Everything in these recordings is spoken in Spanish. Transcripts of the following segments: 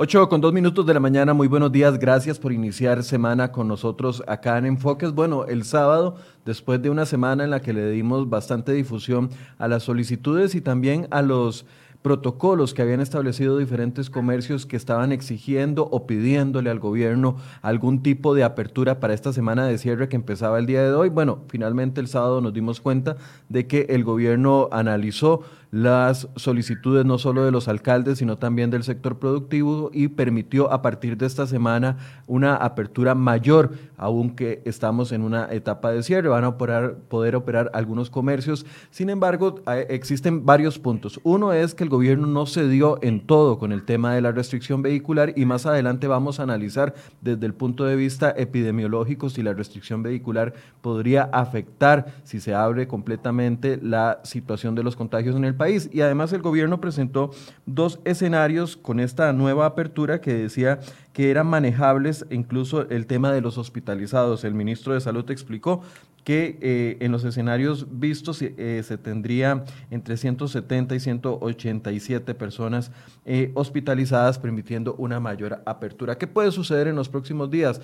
8 con dos minutos de la mañana, muy buenos días, gracias por iniciar semana con nosotros acá en Enfoques. Bueno, el sábado, después de una semana en la que le dimos bastante difusión a las solicitudes y también a los protocolos que habían establecido diferentes comercios que estaban exigiendo o pidiéndole al gobierno algún tipo de apertura para esta semana de cierre que empezaba el día de hoy. Bueno, finalmente el sábado nos dimos cuenta de que el gobierno analizó las solicitudes no solo de los alcaldes, sino también del sector productivo y permitió a partir de esta semana una apertura mayor, aunque estamos en una etapa de cierre. Van a poder operar algunos comercios. Sin embargo, existen varios puntos. Uno es que el gobierno no se dio en todo con el tema de la restricción vehicular y más adelante vamos a analizar desde el punto de vista epidemiológico si la restricción vehicular podría afectar si se abre completamente la situación de los contagios en el país. Y además el gobierno presentó dos escenarios con esta nueva apertura que decía que eran manejables, incluso el tema de los hospitalizados. El ministro de Salud explicó que eh, en los escenarios vistos eh, se tendría entre 170 y 187 personas eh, hospitalizadas, permitiendo una mayor apertura. ¿Qué puede suceder en los próximos días?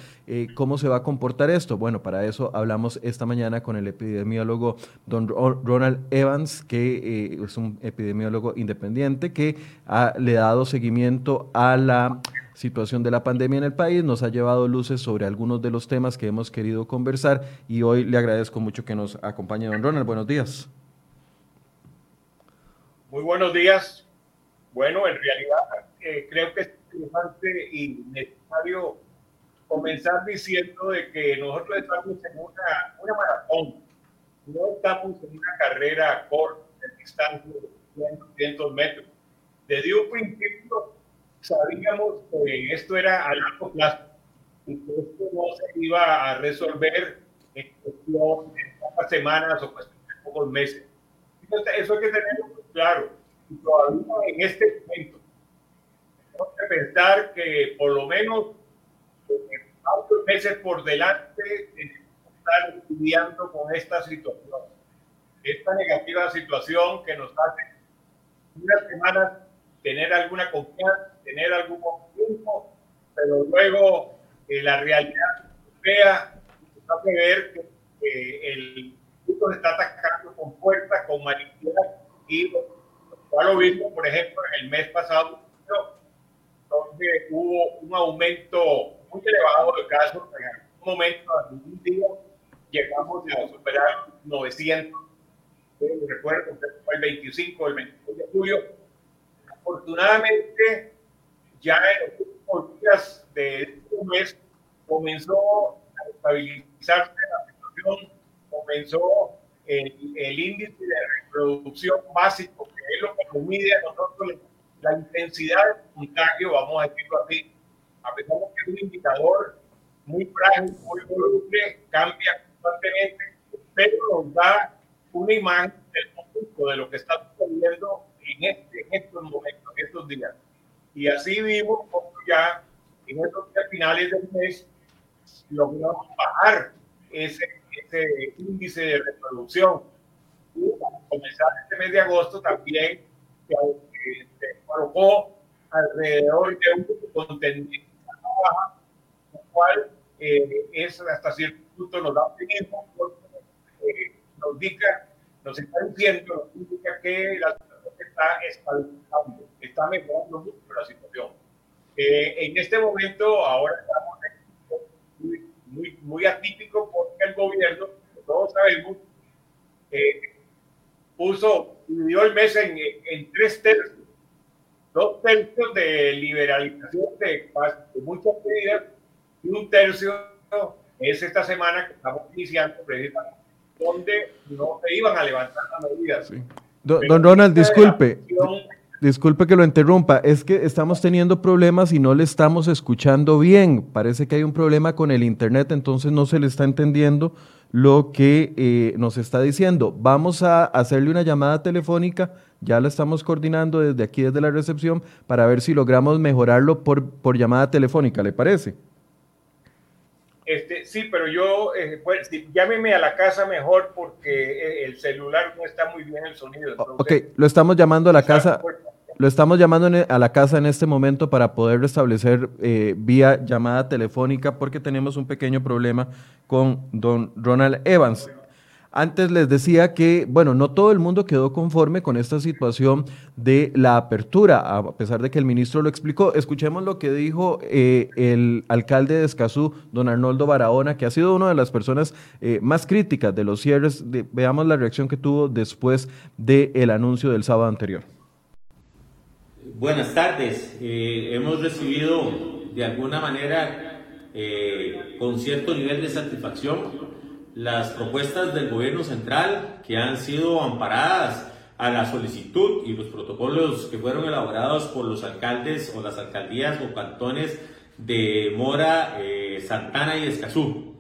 ¿Cómo se va a comportar esto? Bueno, para eso hablamos esta mañana con el epidemiólogo don Ronald Evans, que es un epidemiólogo independiente que le ha dado seguimiento a la situación de la pandemia en el país, nos ha llevado luces sobre algunos de los temas que hemos querido conversar y hoy le agradezco mucho que nos acompañe don Ronald. Buenos días. Muy buenos días. Bueno, en realidad eh, creo que es interesante y necesario comenzar diciendo de que nosotros estamos en una, una maratón, no estamos en una carrera corta, de distancia de 200 metros. Desde un principio sabíamos que esto era a largo plazo y que esto no se iba a resolver en cuestión de pocas semanas o cuestión de pocos meses. Entonces, eso hay que tenerlo claro. Y todavía en este momento, tenemos que pensar que por lo menos varios meses por delante estar lidiando con esta situación. Esta negativa situación que nos hace unas semanas tener alguna confianza, tener algún tiempo, pero luego eh, la realidad europea nos hace ver que, el mundo está atacando con fuerza, con manipulación y ya lo vimos, por ejemplo, el mes pasado, donde hubo un aumento muy elevado de casos, en algún momento, en un día, llegamos a superar 900. Recuerdo que fue el 25, el 26 de julio, Afortunadamente, ya en los últimos días de este mes comenzó a estabilizarse la situación, comenzó el, índice de reproducción básico, que es lo que mide a nosotros la intensidad del contagio, vamos a decirlo así, a pesar de que es un indicador muy frágil, muy voluble, cambia constantemente, pero nos da una imagen del conjunto de lo que está sucediendo en, este, en estos momentos, en estos días. Y así vimos como ya en estos días finales del mes logramos bajar ese, ese índice de reproducción. Y comenzar este mes de agosto también se, se colocó alrededor de un con tendencia baja, lo cual eh, es hasta cierto punto nos da optimismo porque eh, nos indica, nos está diciendo, nos indica que la está estabilizando, está mejorando mucho la situación. Eh, en este momento, ahora estamos muy, muy, muy atípico porque el gobierno, todos sabemos, eh, puso, dividió el mes en, en, tres tercios. Dos tercios de liberalización de, de muchas medidas y un tercio es esta semana que estamos iniciando precisamente donde no se iban a levantar las medidas. Sí. Don, Ronald, disculpe. Disculpe que lo interrumpa, es que estamos teniendo problemas y no le estamos escuchando bien. Parece que hay un problema con el Internet, entonces no se le está entendiendo lo que eh, nos está diciendo. Vamos a hacerle una llamada telefónica, ya la estamos coordinando desde aquí, desde la recepción, para ver si logramos mejorarlo por, por llamada telefónica, ¿le parece? Este, sí, pero yo, eh, pues, llámeme a la casa mejor porque eh, el celular no está muy bien el sonido. ok, lo estamos llamando a la casa. Lo estamos llamando e, a la casa en este momento para poder restablecer eh, vía llamada telefónica porque tenemos un pequeño problema con don Ronald Evans. Antes les decía que, bueno, no todo el mundo quedó conforme con esta situación de la apertura, a pesar de que el ministro lo explicó. Escuchemos lo que dijo eh, el alcalde de Escazú, don Arnoldo Barahona, que ha sido una de las personas eh, más críticas de los cierres. veamos la reacción que tuvo después del anuncio del sábado anterior. Buenas tardes. Eh, hemos recibido de alguna manera, con cierto nivel de satisfacción, las propuestas del gobierno central que han sido amparadas a la solicitud y los protocolos que fueron elaborados por los alcaldes o las alcaldías o cantones de Mora, eh, Santana y Escazú.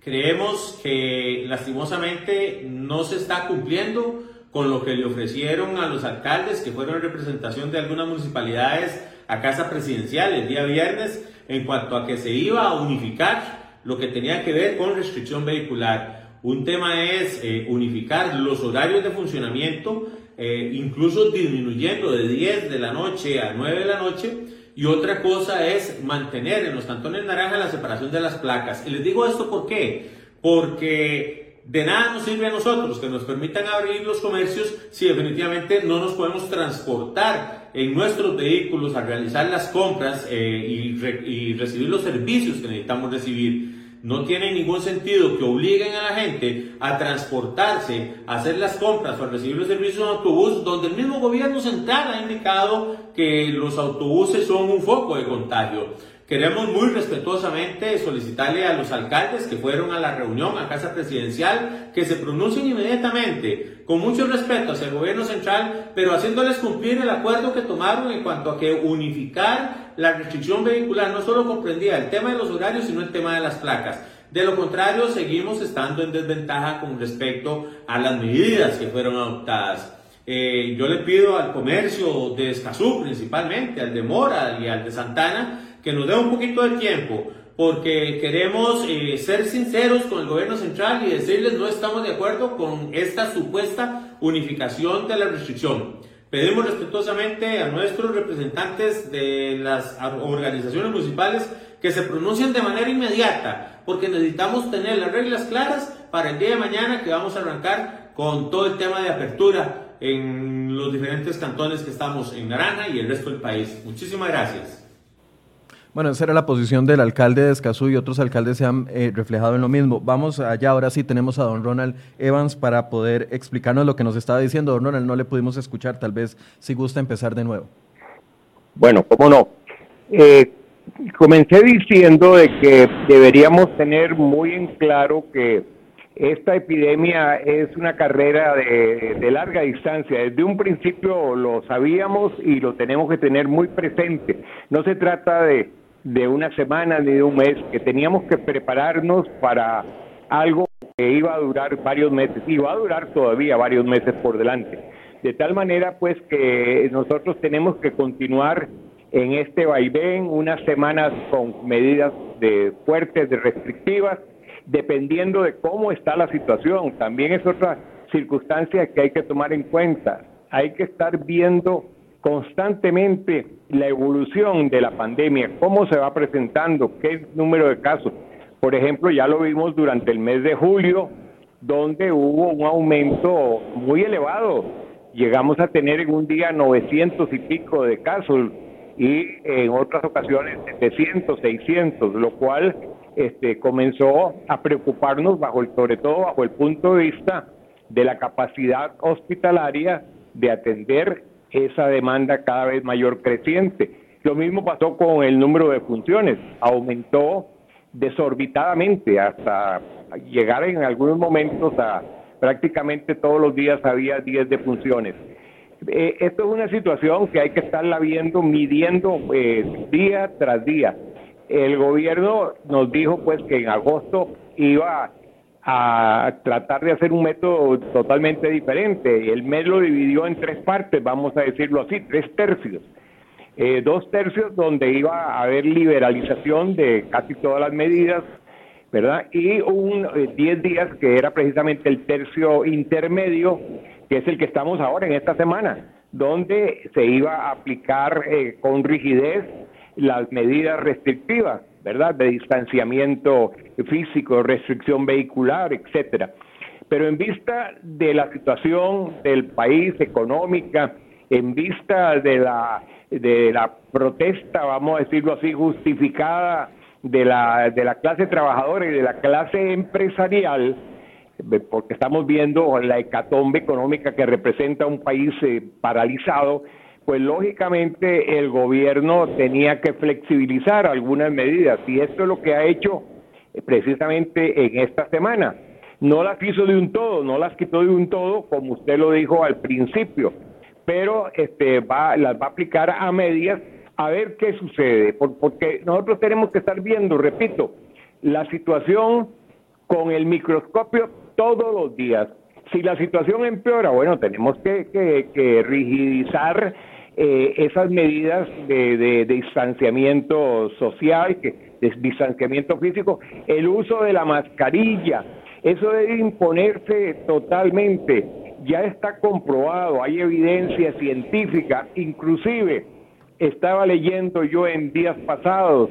Creemos que lastimosamente no se está cumpliendo con lo que le ofrecieron a los alcaldes que fueron en representación de algunas municipalidades a casa presidencial el día viernes en cuanto a que se iba a unificar lo que tenía que ver con restricción vehicular. Un tema es eh, unificar los horarios de funcionamiento, eh, incluso disminuyendo de 10 de la noche a 9 de la noche. Y otra cosa es mantener en los cantones naranja la separación de las placas. Y les digo esto por qué. Porque de nada nos sirve a nosotros que nos permitan abrir los comercios si definitivamente no nos podemos transportar en nuestros vehículos a realizar las compras eh, y recibir los servicios que necesitamos recibir. No tiene ningún sentido que obliguen a la gente a transportarse, a hacer las compras o a recibir los servicios en autobús, donde el mismo gobierno central ha indicado que los autobuses son un foco de contagio. Queremos muy respetuosamente solicitarle a los alcaldes que fueron a la reunión a Casa Presidencial que se pronuncien inmediatamente, con mucho respeto hacia el gobierno central, pero haciéndoles cumplir el acuerdo que tomaron en cuanto a que unificar la restricción vehicular no solo comprendía el tema de los horarios, sino el tema de las placas. De lo contrario, seguimos estando en desventaja con respecto a las medidas que fueron adoptadas. Eh, yo le pido al comercio de Escazú principalmente, al de Mora y al de Santana, que nos dé un poquito de tiempo, porque queremos eh, ser sinceros con el gobierno central y decirles no estamos de acuerdo con esta supuesta unificación de la restricción. Pedimos respetuosamente a nuestros representantes de las organizaciones municipales que se pronuncien de manera inmediata, porque necesitamos tener las reglas claras para el día de mañana que vamos a arrancar con todo el tema de apertura en los diferentes cantones que estamos en Naranja y el resto del país. Muchísimas gracias. Bueno, esa era la posición del alcalde de Escazú y otros alcaldes se han eh, reflejado en lo mismo. Vamos allá, ahora sí tenemos a don Ronald Evans para poder explicarnos lo que nos estaba diciendo. Don Ronald, no le pudimos escuchar, tal vez si gusta empezar de nuevo. Bueno, cómo no. Eh, comencé diciendo de que deberíamos tener muy en claro que esta epidemia es una carrera de, de, larga distancia. Desde un principio lo sabíamos y lo tenemos que tener muy presente. No se trata de, de una semana ni de un mes, que teníamos que prepararnos para algo que iba a durar varios meses y va a durar todavía varios meses por delante. De tal manera pues que nosotros tenemos que continuar en este vaivén unas semanas con medidas de fuertes, de restrictivas, dependiendo de cómo está la situación. También es otra circunstancia que hay que tomar en cuenta. Hay que estar viendo constantemente la evolución de la pandemia, cómo se va presentando, qué número de casos. Por ejemplo, ya lo vimos durante el mes de julio, donde hubo un aumento muy elevado. Llegamos a tener en un día 900 y pico de casos y en otras ocasiones 700, 600, lo cual este, comenzó a preocuparnos bajo el, sobre todo bajo el punto de vista de la capacidad hospitalaria de atender esa demanda cada vez mayor creciente. Lo mismo pasó con el número de funciones, aumentó desorbitadamente hasta llegar en algunos momentos a prácticamente todos los días había 10 defunciones. Eh, esto es una situación que hay que estarla viendo, midiendo eh, día tras día. El gobierno nos dijo pues que en agosto iba a tratar de hacer un método totalmente diferente. El mes lo dividió en tres partes, vamos a decirlo así, tres tercios. Eh, dos tercios donde iba a haber liberalización de casi todas las medidas, ¿verdad? Y un eh, diez días que era precisamente el tercio intermedio, que es el que estamos ahora en esta semana, donde se iba a aplicar eh, con rigidez las medidas restrictivas, ¿verdad? De distanciamiento físico, restricción vehicular, etcétera. Pero en vista de la situación del país económica, en vista de la, de la protesta, vamos a decirlo así, justificada de la, de la clase trabajadora y de la clase empresarial, porque estamos viendo la hecatombe económica que representa un país eh, paralizado, pues lógicamente el gobierno tenía que flexibilizar algunas medidas y esto es lo que ha hecho eh, precisamente en esta semana. No las hizo de un todo, no las quitó de un todo, como usted lo dijo al principio, pero este va, las va a aplicar a medias a ver qué sucede, porque nosotros tenemos que estar viendo, repito, la situación con el microscopio todos los días. Si la situación empeora, bueno, tenemos que, rigidizar eh, esas medidas de, distanciamiento social, de distanciamiento físico, el uso de la mascarilla, eso debe imponerse totalmente. Ya está comprobado, hay evidencia científica, inclusive estaba leyendo yo en días pasados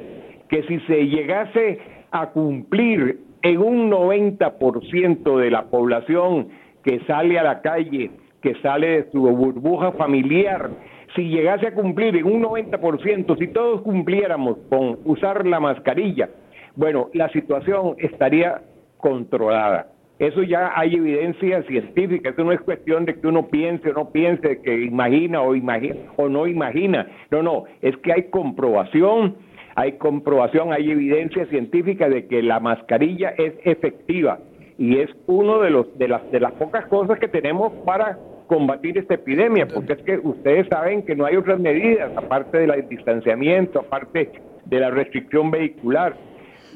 que si se llegase a cumplir en un 90% de la población que sale a la calle, que sale de su burbuja familiar, si llegase a cumplir en un 90%, si todos cumpliéramos con usar la mascarilla, bueno, la situación estaría controlada. Eso ya hay evidencia científica, eso no es cuestión de que uno piense o no piense, que imagina o, imagina, o no imagina. No, no, es que hay comprobación hay comprobación, hay evidencia científica de que la mascarilla es efectiva y es uno de los de las de las pocas cosas que tenemos para combatir esta epidemia, porque es que ustedes saben que no hay otras medidas aparte del distanciamiento, aparte de la restricción vehicular.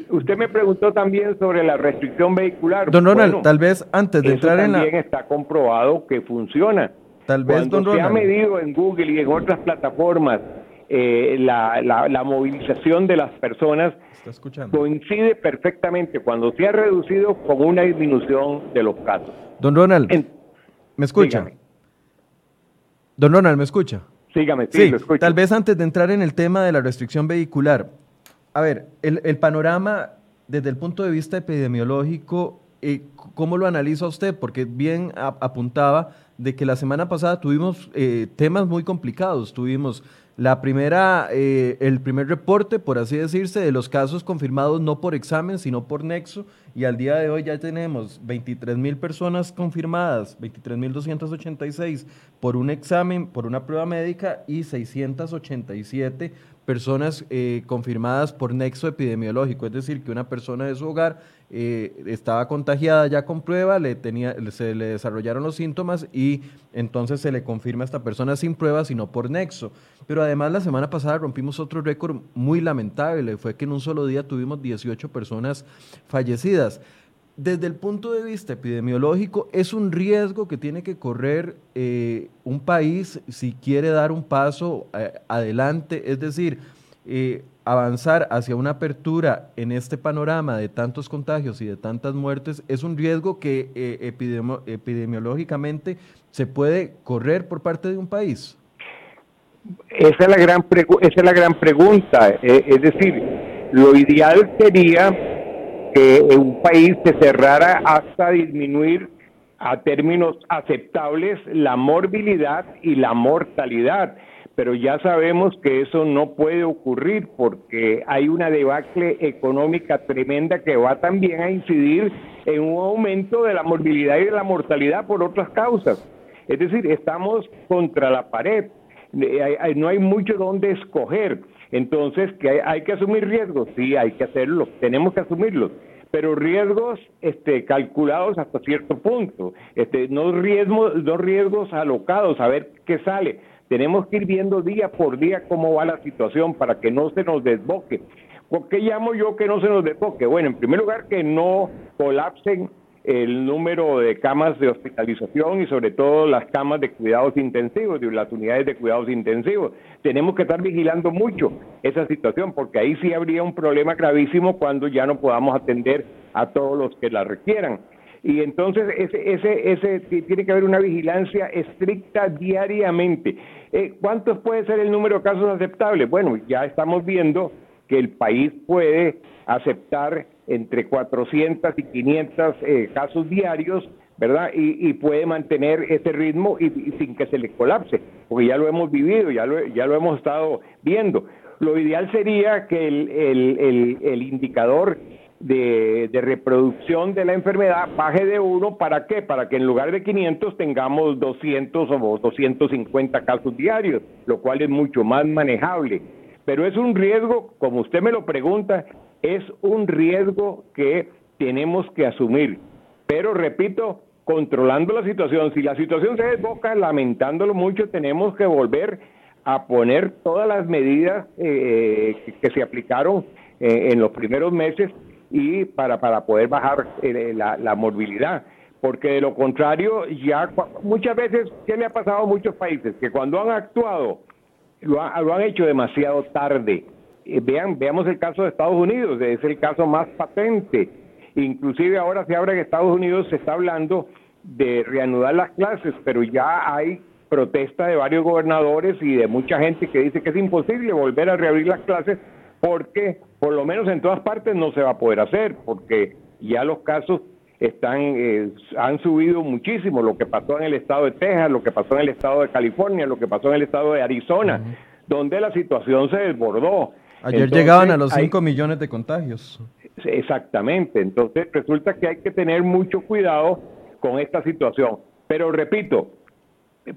Usted me preguntó también sobre la restricción vehicular. Don Ronald, tal vez antes de entrar en la... también está comprobado que funciona. Tal vez, Cuando se ha medido en Google y en otras plataformas eh, la, la, movilización de las personas coincide perfectamente cuando se ha reducido con una disminución de los casos. Don Ronald, ¿me escucha? Don Ronald, ¿me escucha? Sígame, sí, escucho. Tal vez antes de entrar en el tema de la restricción vehicular, a ver, el, el panorama desde el punto de vista epidemiológico, eh, ¿cómo lo analiza usted? Porque bien apuntaba de que la semana pasada tuvimos eh, temas muy complicados, tuvimos la primera, eh, el primer reporte, por así decirse, de los casos confirmados no por examen, sino por nexo, y al día de hoy ya tenemos 23 mil personas confirmadas, 23 mil 286 por un examen, por una prueba médica, y 687 personas eh, confirmadas por nexo epidemiológico, es decir, que una persona de su hogar eh, estaba contagiada ya con prueba, le tenía, se le desarrollaron los síntomas y entonces se le confirma a esta persona sin prueba, sino por nexo. Pero además la semana pasada rompimos otro récord muy lamentable, fue que en un solo día tuvimos 18 personas fallecidas. Desde el punto de vista epidemiológico, es un riesgo que tiene que correr eh, un país si quiere dar un paso eh, adelante, es decir, eh, avanzar hacia una apertura en este panorama de tantos contagios y de tantas muertes, es un riesgo que epidemiológicamente se puede correr por parte de un país. Esa es la gran, esa es la gran pregunta, es decir, lo ideal sería que un país se cerrara hasta disminuir a términos aceptables la morbilidad y la mortalidad. Pero ya sabemos que eso no puede ocurrir porque hay una debacle económica tremenda que va también a incidir en un aumento de la morbilidad y de la mortalidad por otras causas. Es decir, estamos contra la pared, no hay mucho donde escoger. Entonces, que hay, que asumir riesgos, sí, hay que hacerlo, tenemos que asumirlos, pero riesgos este, calculados hasta cierto punto, este, no, riesgos, no riesgos alocados, a ver qué sale. Tenemos que ir viendo día por día cómo va la situación para que no se nos desboque. ¿Por qué llamo yo que no se nos desboque? Bueno, en primer lugar, que no colapsen el número de camas de hospitalización y sobre todo las camas de cuidados intensivos, de las unidades de cuidados intensivos. Tenemos que estar vigilando mucho esa situación porque ahí sí habría un problema gravísimo cuando ya no podamos atender a todos los que la requieran. Y entonces ese, ese, ese tiene que haber una vigilancia estricta diariamente. Eh, ¿Cuántos puede ser el número de casos aceptables? Bueno, ya estamos viendo que el país puede aceptar entre 400 y 500 eh, casos diarios, ¿verdad? Y, puede mantener ese ritmo y, sin que se le colapse, porque ya lo hemos vivido, ya lo, ya lo hemos estado viendo. Lo ideal sería que el, indicador de, reproducción de la enfermedad baje de uno, ¿para qué? Para que en lugar de 500 tengamos 200 o 250 casos diarios, lo cual es mucho más manejable. Pero es un riesgo, como usted me lo pregunta, es un riesgo que tenemos que asumir. Pero repito, controlando la situación. Si la situación se desboca, lamentándolo mucho, tenemos que volver a poner todas las medidas eh, que, se aplicaron eh, en los primeros meses y para, para poder bajar eh, la, la, morbilidad. Porque de lo contrario, ya muchas veces, ¿qué le ha pasado a muchos países? Que cuando han actuado, lo, lo han hecho demasiado tarde eh, vean, veamos el caso de Estados Unidos, es el caso más patente. Inclusive ahora se abre en Estados Unidos, se está hablando de reanudar las clases, pero ya hay protesta de varios gobernadores y de mucha gente que dice que es imposible volver a reabrir las clases porque por lo menos en todas partes no se va a poder hacer, porque ya los casos están eh, han subido muchísimo, lo que pasó en el estado de Texas, lo que pasó en el estado de California, lo que pasó en el estado de Arizona, donde la situación se desbordó. Ayer llegaban a los 5 millones de contagios. Exactamente, entonces resulta que hay que tener mucho cuidado con esta situación. Pero repito,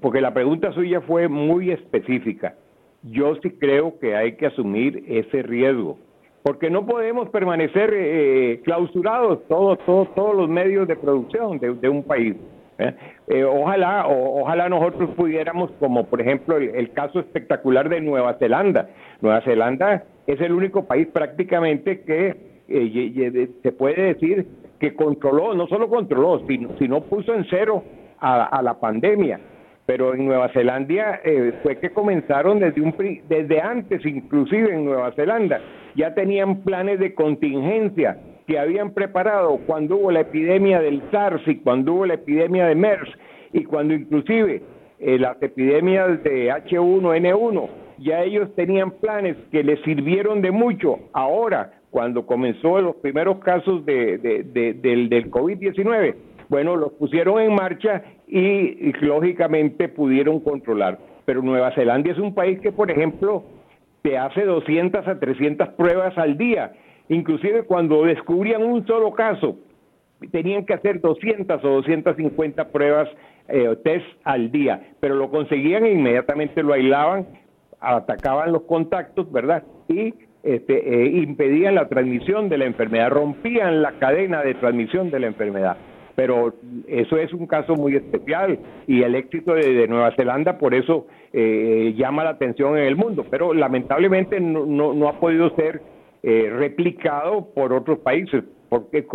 porque la pregunta suya fue muy específica, yo sí creo que hay que asumir ese riesgo, porque no podemos permanecer eh, clausurados todos, todos, todos los medios de producción de, un país. ¿eh? Eh, ojalá, ojalá nosotros pudiéramos, como por ejemplo el, caso espectacular de Nueva Zelanda. Nueva Zelanda es el único país prácticamente que eh, se puede decir que controló, no solo controló, sino, puso en cero a, la pandemia. Pero en Nueva Zelanda eh, fue que comenzaron desde antes, inclusive en Nueva Zelanda, ya tenían planes de contingencia que habían preparado cuando hubo la epidemia del SARS y cuando hubo la epidemia de MERS y cuando inclusive eh, las epidemias de H1N1 ya ellos tenían planes que les sirvieron de mucho. Ahora, cuando comenzó los primeros casos de, del, del COVID-19, bueno, los pusieron en marcha y, lógicamente pudieron controlar. Pero Nueva Zelanda es un país que, por ejemplo, te hace 200 a 300 pruebas al día. Inclusive cuando descubrían un solo caso, tenían que hacer 200 o 250 pruebas eh, test al día, pero lo conseguían e inmediatamente lo aislaban atacaban los contactos, ¿verdad? Y este, eh, impedían la transmisión de la enfermedad, rompían la cadena de transmisión de la enfermedad. Pero eso es un caso muy especial y el éxito de, Nueva Zelanda por eso eh, llama la atención en el mundo. Pero lamentablemente no, ha podido ser eh, replicado por otros países, porque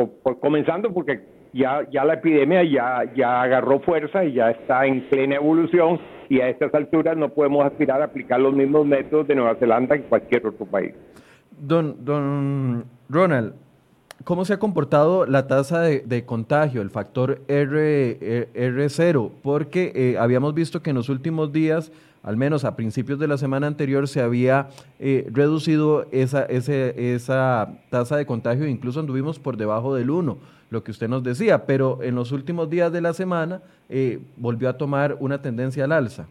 comenzando porque ya, ya la epidemia ya, ya agarró fuerza y ya está en plena evolución y a estas alturas no podemos aspirar a aplicar los mismos métodos de Nueva Zelanda en cualquier otro país. Don, don Ronald, ¿cómo se ha comportado la tasa de, contagio, el factor R, R0? Porque eh, habíamos visto que en los últimos días al menos a principios de la semana anterior, se había eh, reducido esa, ese, esa tasa de contagio, incluso anduvimos por debajo del 1 lo que usted nos decía, pero en los últimos días de la semana eh, volvió a tomar una tendencia al alza.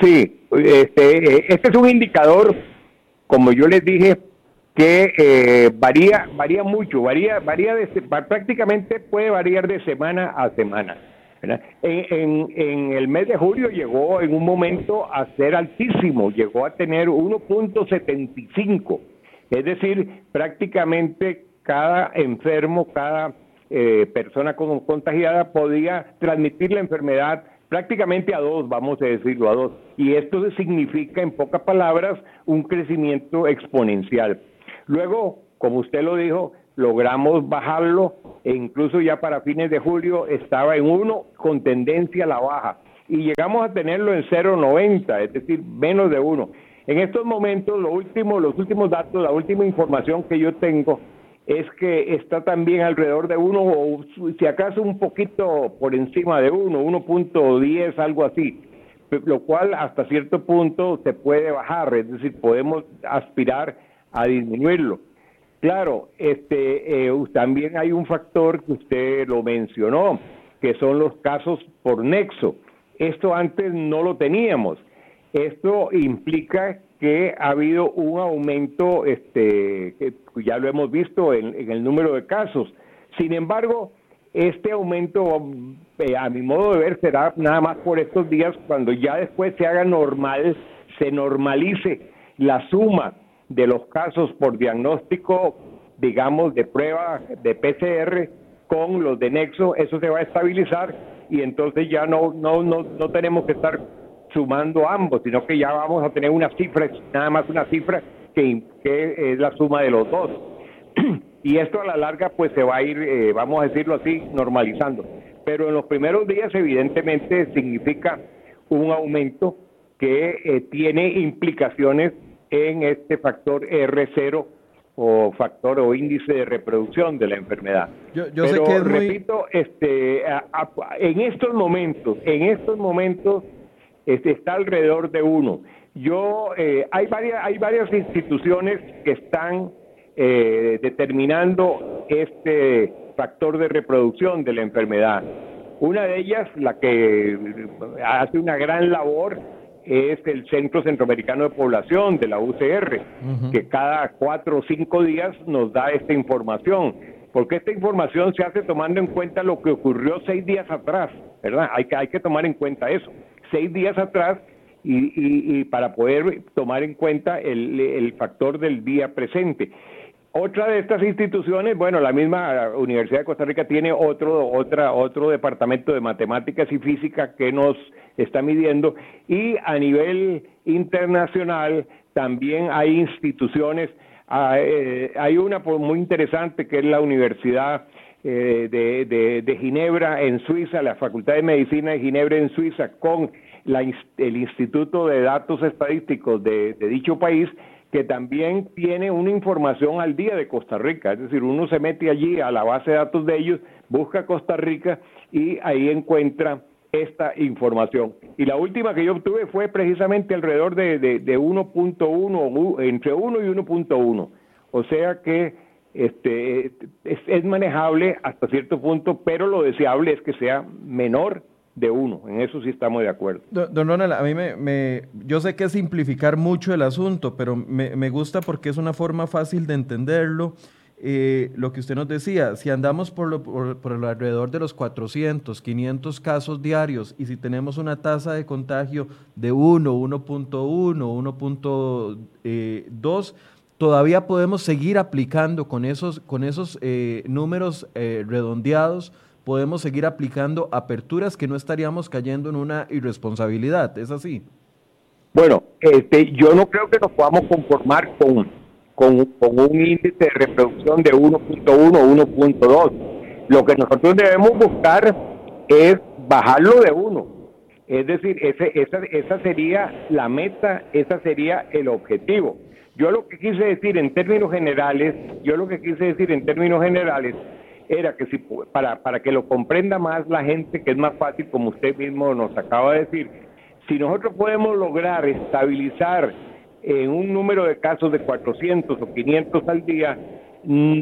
Sí, este, este es un indicador, como yo les dije, que eh, varía, varía mucho, varía, varía de, prácticamente puede variar de semana a semana. En, en, el mes de julio llegó en un momento a ser altísimo, llegó a tener 1.75, es decir, prácticamente cada enfermo, cada eh, persona contagiada podía transmitir la enfermedad prácticamente a dos, vamos a decirlo, a dos. Y esto significa, en pocas palabras, un crecimiento exponencial. Luego, como usted lo dijo, logramos bajarlo e incluso ya para fines de julio estaba en uno con tendencia a la baja y llegamos a tenerlo en 0.90, es decir, menos de uno. En estos momentos, lo último, los últimos datos, la última información que yo tengo es que está también alrededor de uno o si acaso un poquito por encima de uno, 1.10, algo así, lo cual hasta cierto punto se puede bajar, es decir, podemos aspirar a disminuirlo. Claro, este, eh, también hay un factor que usted lo mencionó, que son los casos por nexo. Esto antes no lo teníamos. Esto implica que ha habido un aumento, este, que ya lo hemos visto en, el número de casos. Sin embargo, este aumento, eh, a mi modo de ver, será nada más por estos días, cuando ya después se haga normal, se normalice la suma de los casos por diagnóstico, digamos, de prueba de PCR con los de Nexo, eso se va a estabilizar y entonces ya no, no, no, no tenemos que estar sumando ambos, sino que ya vamos a tener una cifra, nada más una cifra que, que es la suma de los dos. y esto a la larga pues se va a ir, eh, vamos a decirlo así, normalizando. Pero en los primeros días evidentemente significa un aumento que eh, tiene implicaciones en este factor R0 o factor o índice de reproducción de la enfermedad. Yo, Pero sé que repito, este, en estos momentos, en estos momentos este, está alrededor de uno. Yo, eh, hay, varias, hay varias instituciones que están eh, determinando este factor de reproducción de la enfermedad. Una de ellas, la que hace una gran labor, es el Centro Centroamericano de Población de la UCR, que cada cuatro o cinco días nos da esta información, porque esta información se hace tomando en cuenta lo que ocurrió seis días atrás, ¿verdad? Hay que, hay que tomar en cuenta eso seis días atrás y, para poder tomar en cuenta el, factor del día presente. Otra de estas instituciones, bueno, la misma Universidad de Costa Rica tiene otro, otra, otro departamento de matemáticas y física que nos está midiendo. Y a nivel internacional también hay instituciones, ah, eh, hay una muy interesante que es la Universidad eh, de, Ginebra en Suiza, la Facultad de Medicina de Ginebra en Suiza, con el Instituto de Datos Estadísticos de, dicho país, que también tiene una información al día de Costa Rica. Es decir, uno se mete allí a la base de datos de ellos, busca Costa Rica y ahí encuentra esta información. Y la última que yo obtuve fue precisamente alrededor de, de, de 1.1, entre 1 y 1.1. O sea que este, es, manejable hasta cierto punto, pero lo deseable es que sea menor de uno. En eso sí estamos de acuerdo. Don, Ronald, a mí me, yo sé que es simplificar mucho el asunto, pero me, gusta porque es una forma fácil de entenderlo. Eh, lo que usted nos decía, si andamos por, lo, por, alrededor de los 400, 500 casos diarios y si tenemos una tasa de contagio de 1, 1.1, 1.2, todavía podemos seguir aplicando con esos, con esos eh, números eh, redondeados, podemos seguir aplicando aperturas que no estaríamos cayendo en una irresponsabilidad. ¿Es así? Bueno, este, yo no creo que nos podamos conformar con, con, con un índice de reproducción de 1.1 o 1.2. Lo que nosotros debemos buscar es bajarlo de 1. Es decir, ese, esa, esa sería la meta, esa sería el objetivo. Yo lo que quise decir en términos generales, yo lo que quise decir en términos generales era que si para, para que lo comprenda más la gente, que es más fácil, como usted mismo nos acaba de decir, si nosotros podemos lograr estabilizar en un número de casos de 400 o 500 al día, mm,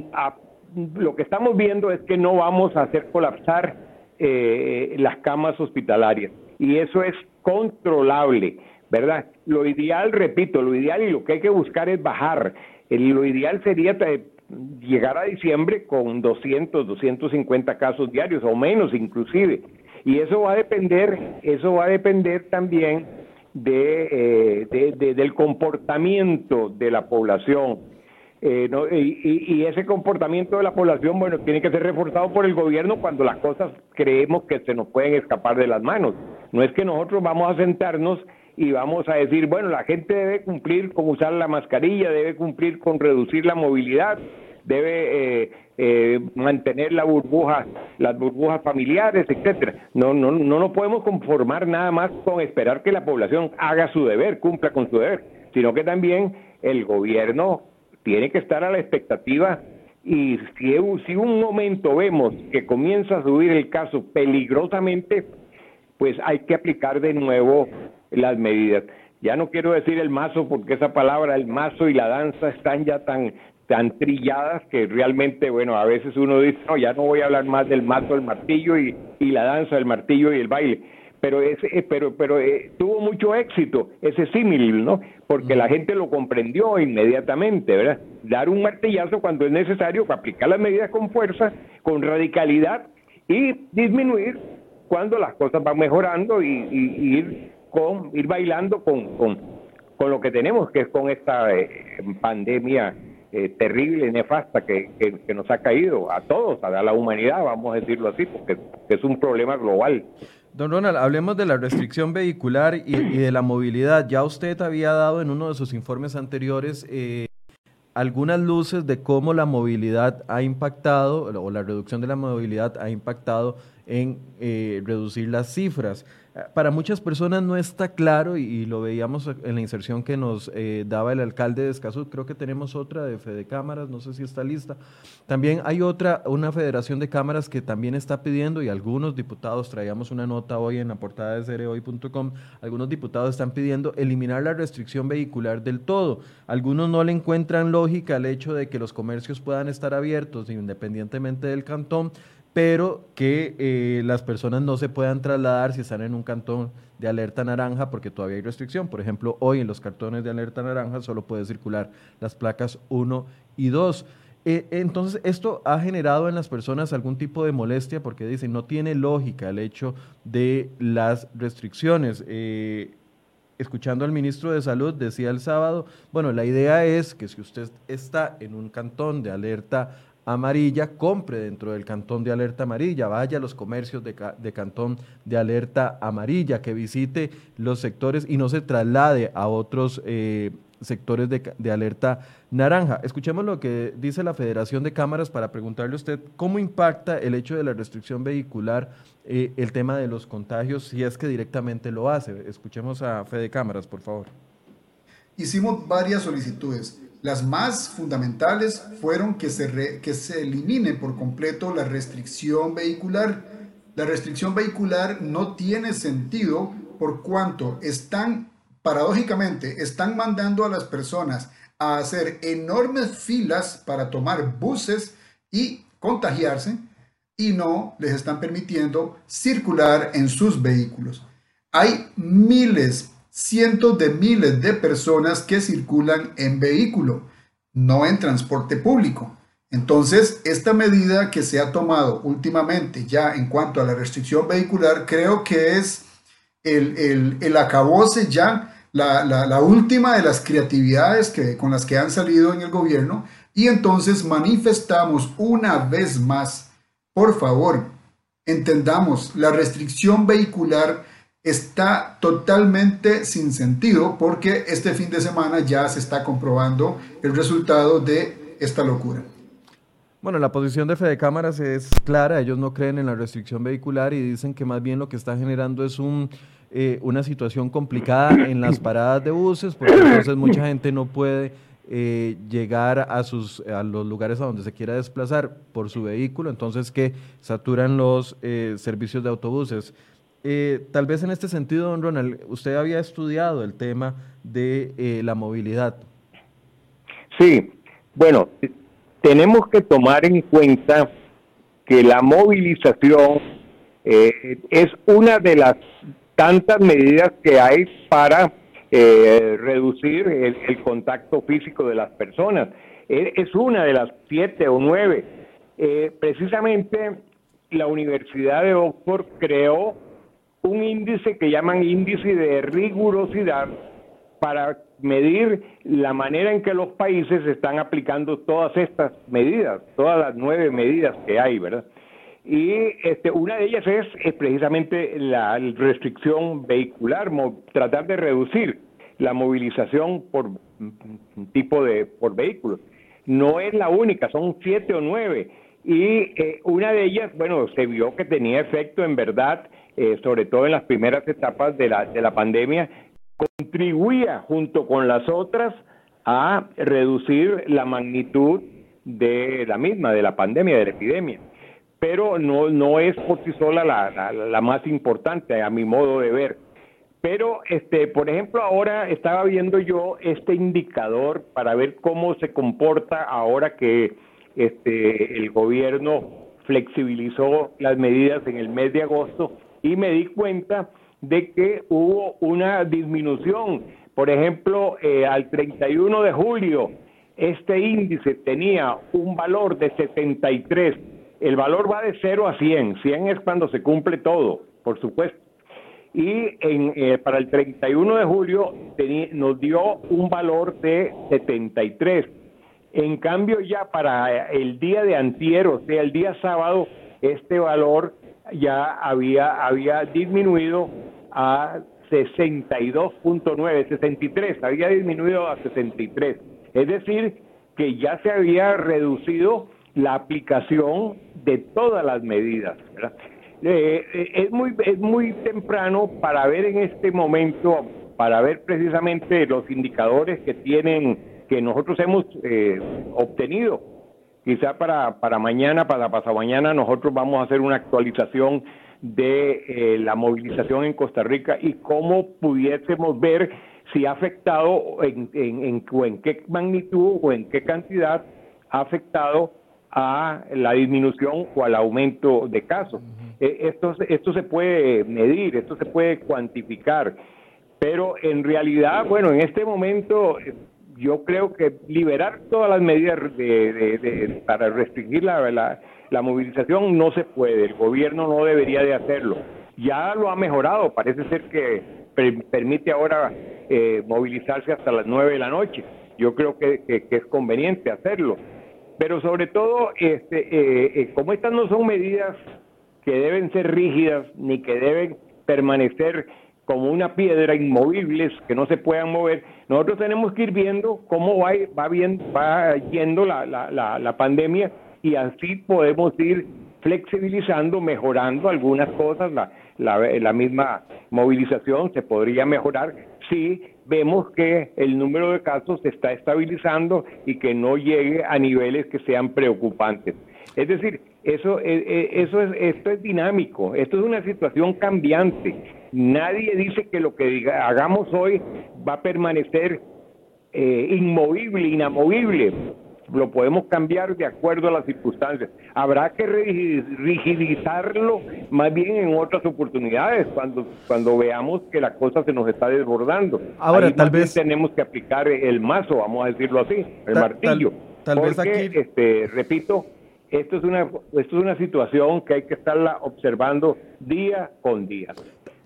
lo que estamos viendo es que no vamos a hacer colapsar eh, las camas hospitalarias y eso es controlable. ¿verdad? Lo ideal, repito, lo ideal y lo que hay que buscar es bajar. lo ideal sería llegar a diciembre con 200, 250 casos diarios o menos inclusive. Y eso va a depender, eso va a depender también de, eh, del comportamiento de la población. Eh, y, y, ese comportamiento de la población, bueno, tiene que ser reforzado por el gobierno cuando las cosas creemos que se nos pueden escapar de las manos. No es que nosotros vamos a sentarnos y vamos a decir, bueno, la gente debe cumplir con usar la mascarilla, debe cumplir con reducir la movilidad, debe eh, eh, mantener la burbuja, las burbujas familiares, etcétera. No, no, no nos podemos conformar nada más con esperar que la población haga su deber, cumpla con su deber, sino que también el gobierno tiene que estar a la expectativa y si, si un momento vemos que comienza a subir el caso peligrosamente, pues hay que aplicar de nuevo las medidas. Ya no quiero decir el mazo porque esa palabra, el mazo y la danza están ya tan tan trilladas que realmente, bueno, a veces uno dice, no, ya no voy a hablar más del mazo, el martillo y, y la danza del martillo y el baile pero ese, eh, pero, pero eh, tuvo mucho éxito ese símil, ¿no? Porque la gente lo comprendió inmediatamente, ¿verdad? Dar un martillazo cuando es necesario, aplicar las medidas con fuerza, con radicalidad y disminuir cuando las cosas van mejorando y, ir con bailando con, con, lo que tenemos, que es con esta eh, pandemia terrible, nefasta que, que, nos ha caído a todos, a la humanidad, vamos a decirlo así, porque es un problema global. Don Ronald, hablemos de la restricción vehicular y, de la movilidad. Ya usted había dado en uno de sus informes anteriores eh, algunas luces de cómo la movilidad ha impactado, o la reducción de la movilidad ha impactado en eh, reducir las cifras para muchas personas no está claro y, lo veíamos en la inserción que nos eh, daba el alcalde de Escazú. Creo que tenemos otra de Fede Cámaras, no sé si está lista. También hay otra, una federación de cámaras que también está pidiendo y algunos diputados, traíamos una nota hoy en la portada de cereoy.com, algunos diputados están pidiendo eliminar la restricción vehicular del todo. Algunos no le encuentran lógica al hecho de que los comercios puedan estar abiertos independientemente del cantón pero que eh, las personas no se puedan trasladar si están en un cantón de alerta naranja porque todavía hay restricción. Por ejemplo, hoy en los cartones de alerta naranja solo puede circular las placas 1 y 2. Eh, entonces, esto ha generado en las personas algún tipo de molestia porque dicen, no tiene lógica el hecho de las restricciones. Eh, escuchando al ministro de Salud, decía el sábado, bueno, la idea es que si usted está en un cantón de alerta amarilla, compre dentro del cantón de alerta amarilla, vaya a los comercios de, cantón de alerta amarilla, que visite los sectores y no se traslade a otros eh, sectores de, alerta naranja. Escuchemos lo que dice la Federación de Cámaras para preguntarle a usted cómo impacta el hecho de la restricción vehicular eh, el tema de los contagios, si es que directamente lo hace. Escuchemos a Fede Cámaras, por favor. Hicimos varias solicitudes las más fundamentales fueron que se, que se elimine por completo la restricción vehicular. La restricción vehicular no tiene sentido por cuanto están, paradójicamente, están mandando a las personas a hacer enormes filas para tomar buses y contagiarse y no les están permitiendo circular en sus vehículos. Hay miles, cientos de miles de personas que circulan en vehículo, no en transporte público. Entonces, esta medida que se ha tomado últimamente ya en cuanto a la restricción vehicular, creo que es el, el, el acabose ya, la, la, última de las creatividades que, con las que han salido en el gobierno. Y entonces manifestamos una vez más, por favor, entendamos, la restricción vehicular está totalmente sin sentido porque este fin de semana ya se está comprobando el resultado de esta locura. Bueno, la posición de Fede Cámaras es clara, ellos no creen en la restricción vehicular y dicen que más bien lo que está generando es un, eh, una situación complicada en las paradas de buses, porque entonces mucha gente no puede eh, llegar a, sus, a los lugares a donde se quiera desplazar por su vehículo, entonces que saturan los eh, servicios de autobuses. Eh, tal vez en este sentido, don Ronald, usted había estudiado el tema de eh, la movilidad. Sí, bueno, tenemos que tomar en cuenta que la movilización eh, es una de las tantas medidas que hay para reducir el, contacto físico de las personas. es una de las siete o nueve. precisamente la Universidad de Oxford creó un índice que llaman índice de rigurosidad para medir la manera en que los países están aplicando todas estas medidas, todas las nueve medidas que hay, ¿verdad? Y este, una de ellas es, precisamente la restricción vehicular, tratar de reducir la movilización por tipo de por vehículo. No es la única, son siete o nueve. Y eh, una de ellas, bueno, se vio que tenía efecto en verdad eh, sobre todo en las primeras etapas de la, de la pandemia, contribuía junto con las otras a reducir la magnitud de la misma, de la pandemia, de la epidemia. Pero no, no es por sí sola la, la, más importante, a mi modo de ver. Pero, este, por ejemplo, ahora estaba viendo yo este indicador para ver cómo se comporta ahora que este, el gobierno flexibilizó las medidas en el mes de agosto y me di cuenta de que hubo una disminución. Por ejemplo, eh, al 31 de julio, este índice tenía un valor de 73. El valor va de 0 a 100. 100 es cuando se cumple todo, por supuesto. Y eh, para el 31 de julio nos dio un valor de 73. En cambio, ya para el día de antier, o sea, el día sábado, este valor ya había, había disminuido a 62.9, 63, había disminuido a 63. Es decir, que ya se había reducido la aplicación de todas las medidas. Eh, eh, es, muy, es muy temprano para ver en este momento, para ver precisamente los indicadores que tienen, que nosotros hemos eh, obtenido. Quizá para, para mañana, para pasado mañana, nosotros vamos a hacer una actualización de la movilización en Costa Rica y cómo pudiésemos ver si ha afectado en, en, en, qué magnitud o en qué cantidad ha afectado a la disminución o al aumento de casos. Eh, esto, esto se puede medir, esto se puede cuantificar, pero en realidad, bueno, en este momento yo creo que liberar todas las medidas de, para restringir la, movilización no se puede, el gobierno no debería de hacerlo. Ya lo ha mejorado, parece ser que permite ahora eh, movilizarse hasta las nueve de la noche. Yo creo que, es conveniente hacerlo. Pero sobre todo, este, eh, eh, como estas no son medidas que deben ser rígidas ni que deben permanecer como una piedra inmovibles que no se puedan mover, nosotros tenemos que ir viendo cómo va, va, bien, va yendo la, la, la, la pandemia y así podemos ir flexibilizando, mejorando algunas cosas, la, la, misma movilización se podría mejorar si vemos que el número de casos se está estabilizando y que no llegue a niveles que sean preocupantes. Es decir, eso, eh, eh, eso es, esto es dinámico, esto es una situación cambiante. Nadie dice que lo que hagamos hoy va a permanecer eh, inmovible, inamovible lo podemos cambiar de acuerdo a las circunstancias. Habrá que rigidizarlo más bien en otras oportunidades, cuando, cuando veamos que la cosa se nos está desbordando. Ahora, tal vez tenemos que aplicar el mazo, vamos a decirlo así, el martillo. Tal, vez aquí... este, repito, esto es una esto es una situación que hay que estarla observando día con día.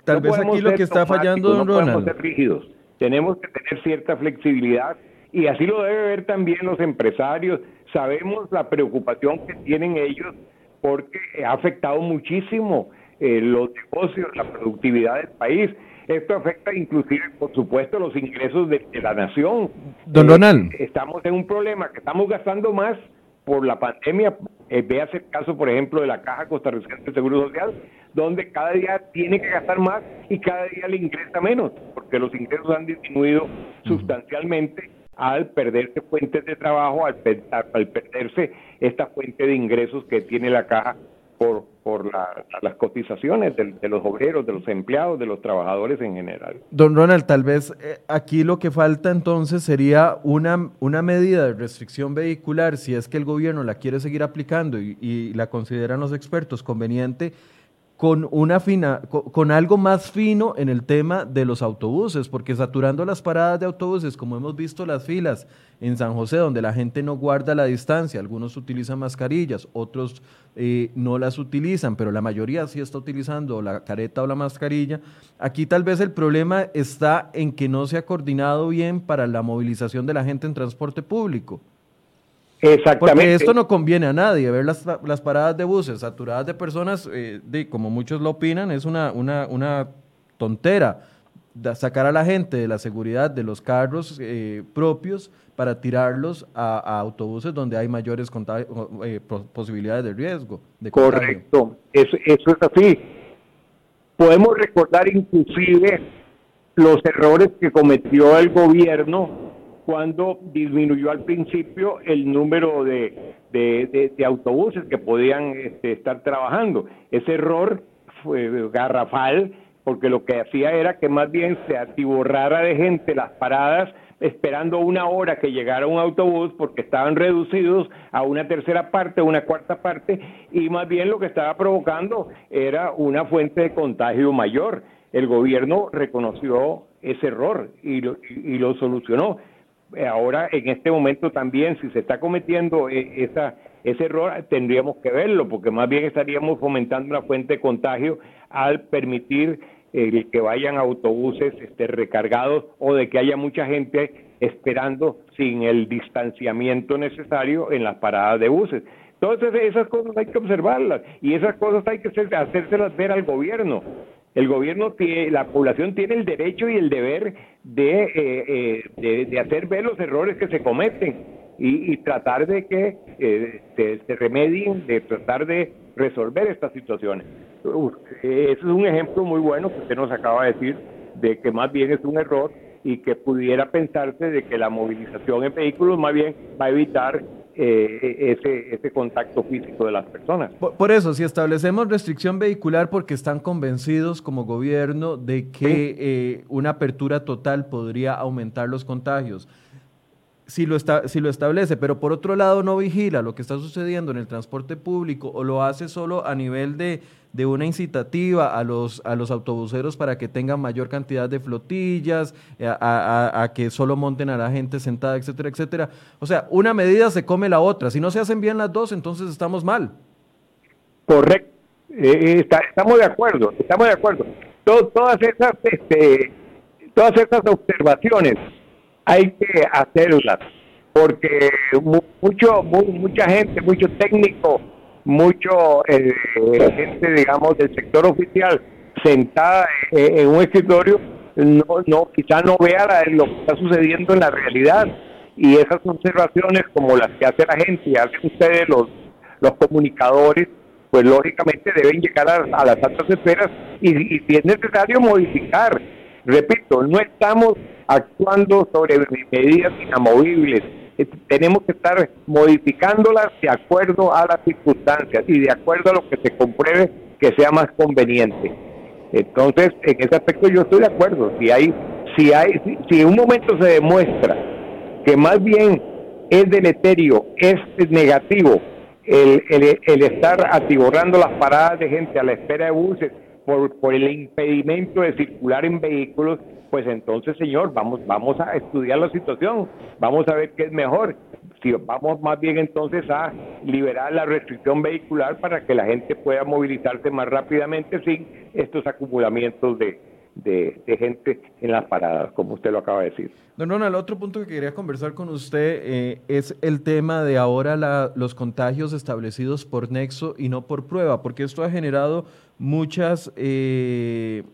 Tal vez aquí lo que está fallando, don no Ronald. ser rígidos. Tenemos que tener cierta flexibilidad y así lo debe ver también los empresarios. Sabemos la preocupación que tienen ellos porque ha afectado muchísimo eh, los negocios, la productividad del país. Esto afecta inclusive, por supuesto, los ingresos de, la nación. Don Ronald. Eh, estamos en un problema que estamos gastando más por la pandemia. Eh, véase el caso, por ejemplo, de la Caja Costarricense de Seguro Social, donde cada día tiene que gastar más y cada día le ingresa menos, porque los ingresos han disminuido sustancialmente al perderse fuentes de trabajo, al, perderse esta fuente de ingresos que tiene la caja por, por las cotizaciones de, los obreros, de los empleados, de los trabajadores en general. Don Ronald, tal vez eh, aquí lo que falta entonces sería una, una medida de restricción vehicular, si es que el gobierno la quiere seguir aplicando y la consideran los expertos conveniente con, una fina, con, algo más fino en el tema de los autobuses, porque saturando las paradas de autobuses, como hemos visto las filas en San José, donde la gente no guarda la distancia, algunos utilizan mascarillas, otros eh, no las utilizan, pero la mayoría sí está utilizando la careta o la mascarilla. Aquí tal vez el problema está en que no se ha coordinado bien para la movilización de la gente en transporte público. Exactamente. Porque esto no conviene a nadie, ver las, las paradas de buses saturadas de personas, eh, de, como muchos lo opinan, es una, una, una tontera. sacar a la gente de la seguridad de los carros eh, propios para tirarlos a, autobuses donde hay mayores eh, posibilidades de riesgo. De Correcto, eso, eso es así. Podemos recordar inclusive los errores que cometió el gobierno cuando disminuyó al principio el número de, autobuses que podían este, estar trabajando. Ese error fue garrafal porque lo que hacía era que más bien se atiborrara de gente las paradas esperando una hora que llegara un autobús porque estaban reducidos a una tercera parte, una cuarta parte, y más bien lo que estaba provocando era una fuente de contagio mayor. El gobierno reconoció ese error y lo, y lo solucionó. Ahora, en este momento también, si se está cometiendo eh, esa, ese error, tendríamos que verlo, porque más bien estaríamos fomentando una fuente de contagio al permitir el que vayan autobuses este, recargados o de que haya mucha gente esperando sin el distanciamiento necesario en las paradas de buses. Entonces esas cosas hay que observarlas y esas cosas hay que hacérselas ver al gobierno. El gobierno, tiene, la población tiene el derecho y el deber de, eh, eh, de, hacer ver los errores que se cometen y, tratar de que eh, se remedien, de tratar de resolver estas situaciones. Ese es un ejemplo muy bueno que usted nos acaba de decir de que más bien es un error y que pudiera pensarse de que la movilización en vehículos más bien va a evitar eh, ese, ese contacto físico de las personas. Por, eso, si establecemos restricción vehicular porque están convencidos como gobierno de que eh, una apertura total podría aumentar los contagios, si lo, está, si lo establece, pero por otro lado no vigila lo que está sucediendo en el transporte público o lo hace solo a nivel de, de una incitativa a los, a los autobuseros para que tengan mayor cantidad de flotillas, eh, a, a, que solo monten a la gente sentada, etcétera, etcétera. O sea, una medida se come la otra. Si no se hacen bien las dos, entonces estamos mal. Correcto. Eh, estamos de acuerdo, estamos de acuerdo. todas esas, este, todas esas observaciones hay que hacerlas, porque mucho, mucha gente, mucho técnico, mucho eh, gente, digamos, del sector oficial sentada en, un escritorio, no, no quizá no vea lo que está sucediendo en la realidad. Y esas observaciones, como las que hace la gente y hacen ustedes los, los comunicadores, pues lógicamente deben llegar a, las altas esferas y si es necesario modificar. Repito, no estamos actuando sobre medidas inamovibles. Tenemos que estar modificándolas de acuerdo a las circunstancias y de acuerdo a lo que se compruebe que sea más conveniente. Entonces, en ese aspecto yo estoy de acuerdo. Si hay, si hay, si, en un momento se demuestra que más bien es deleterio, es negativo el, el, el estar atiborrando las paradas de gente a la espera de buses por, por el impedimento de circular en vehículos, pues entonces, señor, vamos, vamos a estudiar la situación, vamos a ver qué es mejor. Si vamos más bien entonces a liberar la restricción vehicular para que la gente pueda movilizarse más rápidamente sin estos acumulamientos de, de, gente en las paradas, como usted lo acaba de decir. Don Ronald, otro punto que quería conversar con usted eh, es el tema de ahora los contagios establecidos por nexo y no por prueba, porque esto ha generado muchas... Eh,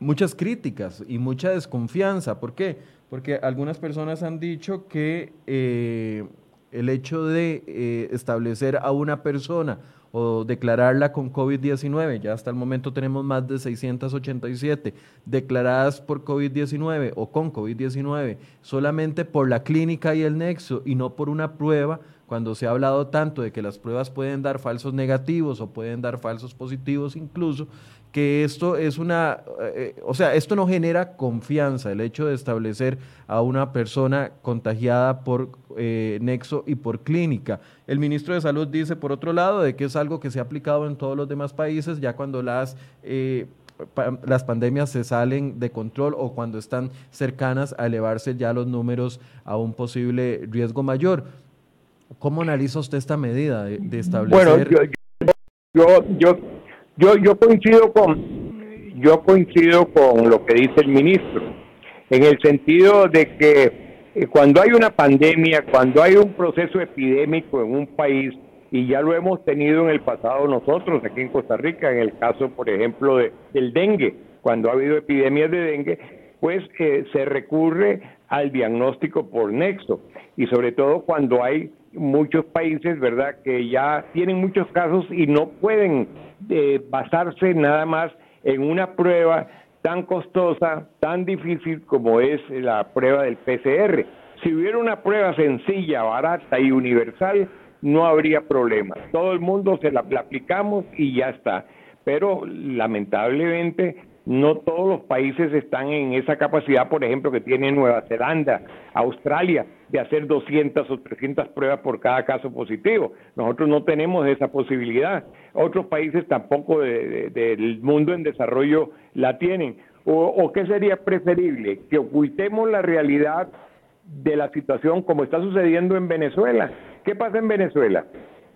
muchas críticas y mucha desconfianza. ¿Por qué? Porque algunas personas han dicho que eh, el hecho de establecer a una persona o declararla con COVID-19, ya hasta el momento tenemos más de 687 declaradas por COVID-19 o con COVID-19, solamente por la clínica y el nexo y no por una prueba, cuando se ha hablado tanto de que las pruebas pueden dar falsos negativos o pueden dar falsos positivos incluso, que esto es una, eh, o sea, esto no genera confianza, el hecho de establecer a una persona contagiada por eh, nexo y por clínica. El ministro de Salud dice, por otro lado, de que es algo que se ha aplicado en todos los demás países, ya cuando las... Eh, las pandemias se salen de control o cuando están cercanas a elevarse ya los números a un posible riesgo mayor. ¿Cómo analiza usted esta medida de, establecer? Bueno, yo, yo yo, yo coincido con yo coincido con lo que dice el ministro, en el sentido de que eh, cuando hay una pandemia, cuando hay un proceso epidémico en un país, y ya lo hemos tenido en el pasado nosotros aquí en Costa Rica, en el caso, por ejemplo, de, del dengue, cuando ha habido epidemias de dengue, pues eh, se recurre al diagnóstico por nexo, y sobre todo cuando hay muchos países, ¿verdad?, que ya tienen muchos casos y no pueden eh, basarse nada más en una prueba tan costosa, tan difícil como es la prueba del PCR. Si hubiera una prueba sencilla, barata y universal, no habría problema. Todo el mundo se la, aplicamos y ya está. Pero lamentablemente no todos los países están en esa capacidad, por ejemplo, que tiene Nueva Zelanda, Australia, de hacer 200 o 300 pruebas por cada caso positivo. Nosotros no tenemos esa posibilidad. Otros países tampoco del mundo en desarrollo la tienen. ¿O qué sería preferible? Que ocultemos la realidad de la situación como está sucediendo en Venezuela. ¿Qué pasa en Venezuela?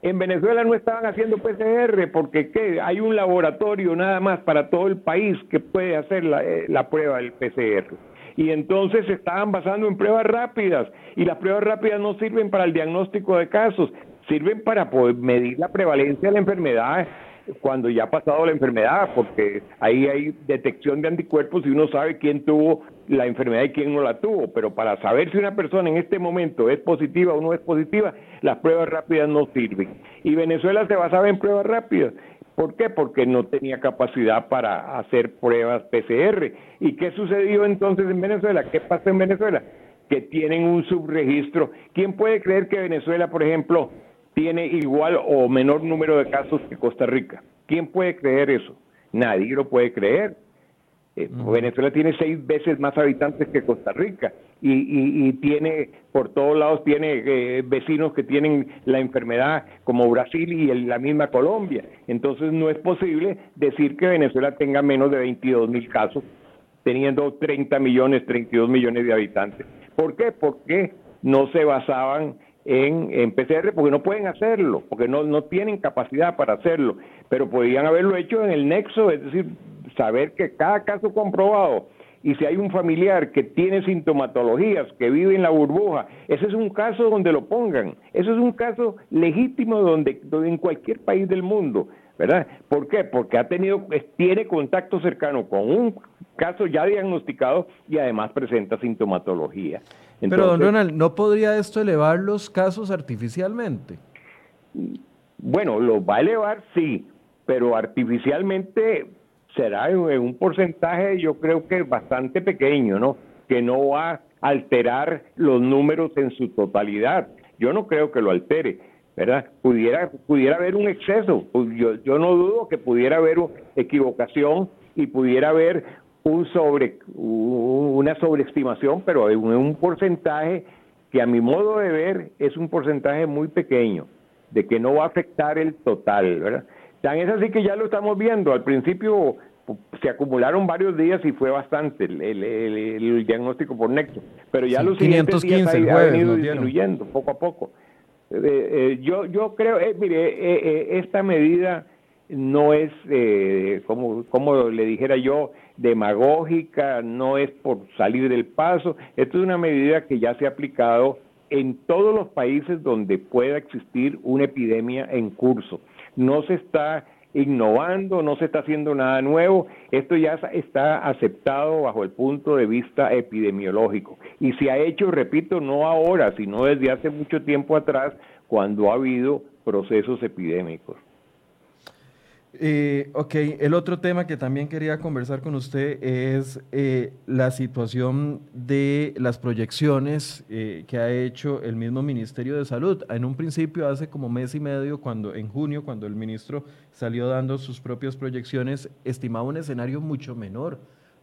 En Venezuela no estaban haciendo PCR porque ¿qué? hay un laboratorio nada más para todo el país que puede hacer la, eh, la prueba del PCR. Y entonces se estaban basando en pruebas rápidas y las pruebas rápidas no sirven para el diagnóstico de casos, sirven para poder medir la prevalencia de la enfermedad cuando ya ha pasado la enfermedad, porque ahí hay detección de anticuerpos y uno sabe quién tuvo la enfermedad y quién no la tuvo, pero para saber si una persona en este momento es positiva o no es positiva, las pruebas rápidas no sirven. Y Venezuela se basaba en pruebas rápidas. ¿Por qué? Porque no tenía capacidad para hacer pruebas PCR. ¿Y qué sucedió entonces en Venezuela? ¿Qué pasó en Venezuela? Que tienen un subregistro. ¿Quién puede creer que Venezuela, por ejemplo, tiene igual o menor número de casos que Costa Rica. ¿Quién puede creer eso? Nadie lo puede creer. Eh, Venezuela tiene seis veces más habitantes que Costa Rica y, tiene, por todos lados, tiene eh, vecinos que tienen la enfermedad como Brasil y la misma Colombia. Entonces no es posible decir que Venezuela tenga menos de 22 mil casos, teniendo 30 millones, 32 millones de habitantes. ¿Por qué? Porque no se basaban en, PCR porque no pueden hacerlo, porque no, no tienen capacidad para hacerlo, pero podrían haberlo hecho en el nexo, es decir, saber que cada caso comprobado y si hay un familiar que tiene sintomatologías, que vive en la burbuja, ese es un caso donde lo pongan, eso es un caso legítimo donde, donde en cualquier país del mundo, ¿verdad? ¿Por qué? Porque ha tenido, tiene contacto cercano con un caso ya diagnosticado y además presenta sintomatología. Pero, don Ronald, ¿no podría esto elevar los casos artificialmente? Bueno, lo va a elevar, sí, pero artificialmente será en un porcentaje, yo creo que bastante pequeño, ¿no? Que no va a alterar los números en su totalidad. Yo no creo que lo altere, ¿verdad? Pudiera, pudiera haber un exceso, yo, yo no dudo que pudiera haber equivocación y pudiera haber un sobre, una sobreestimación, pero en un porcentaje que a mi modo de ver es un porcentaje muy pequeño, de que no va a afectar el total, ¿verdad? Tan es así que ya lo estamos viendo. Al principio se acumularon varios días y fue bastante el, diagnóstico por nexo, pero ya los siguientes días ha, venido disminuyendo poco a poco. Eh, eh, yo, yo creo, eh, mire, esta medida no es, como, como le dijera yo, demagógica, no es por salir del paso. Esto es una medida que ya se ha aplicado en todos los países donde pueda existir una epidemia en curso. No se está innovando, no se está haciendo nada nuevo, esto ya está aceptado bajo el punto de vista epidemiológico y se ha hecho, repito, no ahora, sino desde hace mucho tiempo atrás, cuando ha habido procesos epidémicos. Eh, ok, el otro tema que también quería conversar con usted es eh, la situación de las proyecciones eh, que ha hecho el mismo Ministerio de Salud. En un principio, hace como mes y medio, cuando en junio, cuando el ministro salió dando sus propias proyecciones, estimaba un escenario mucho menor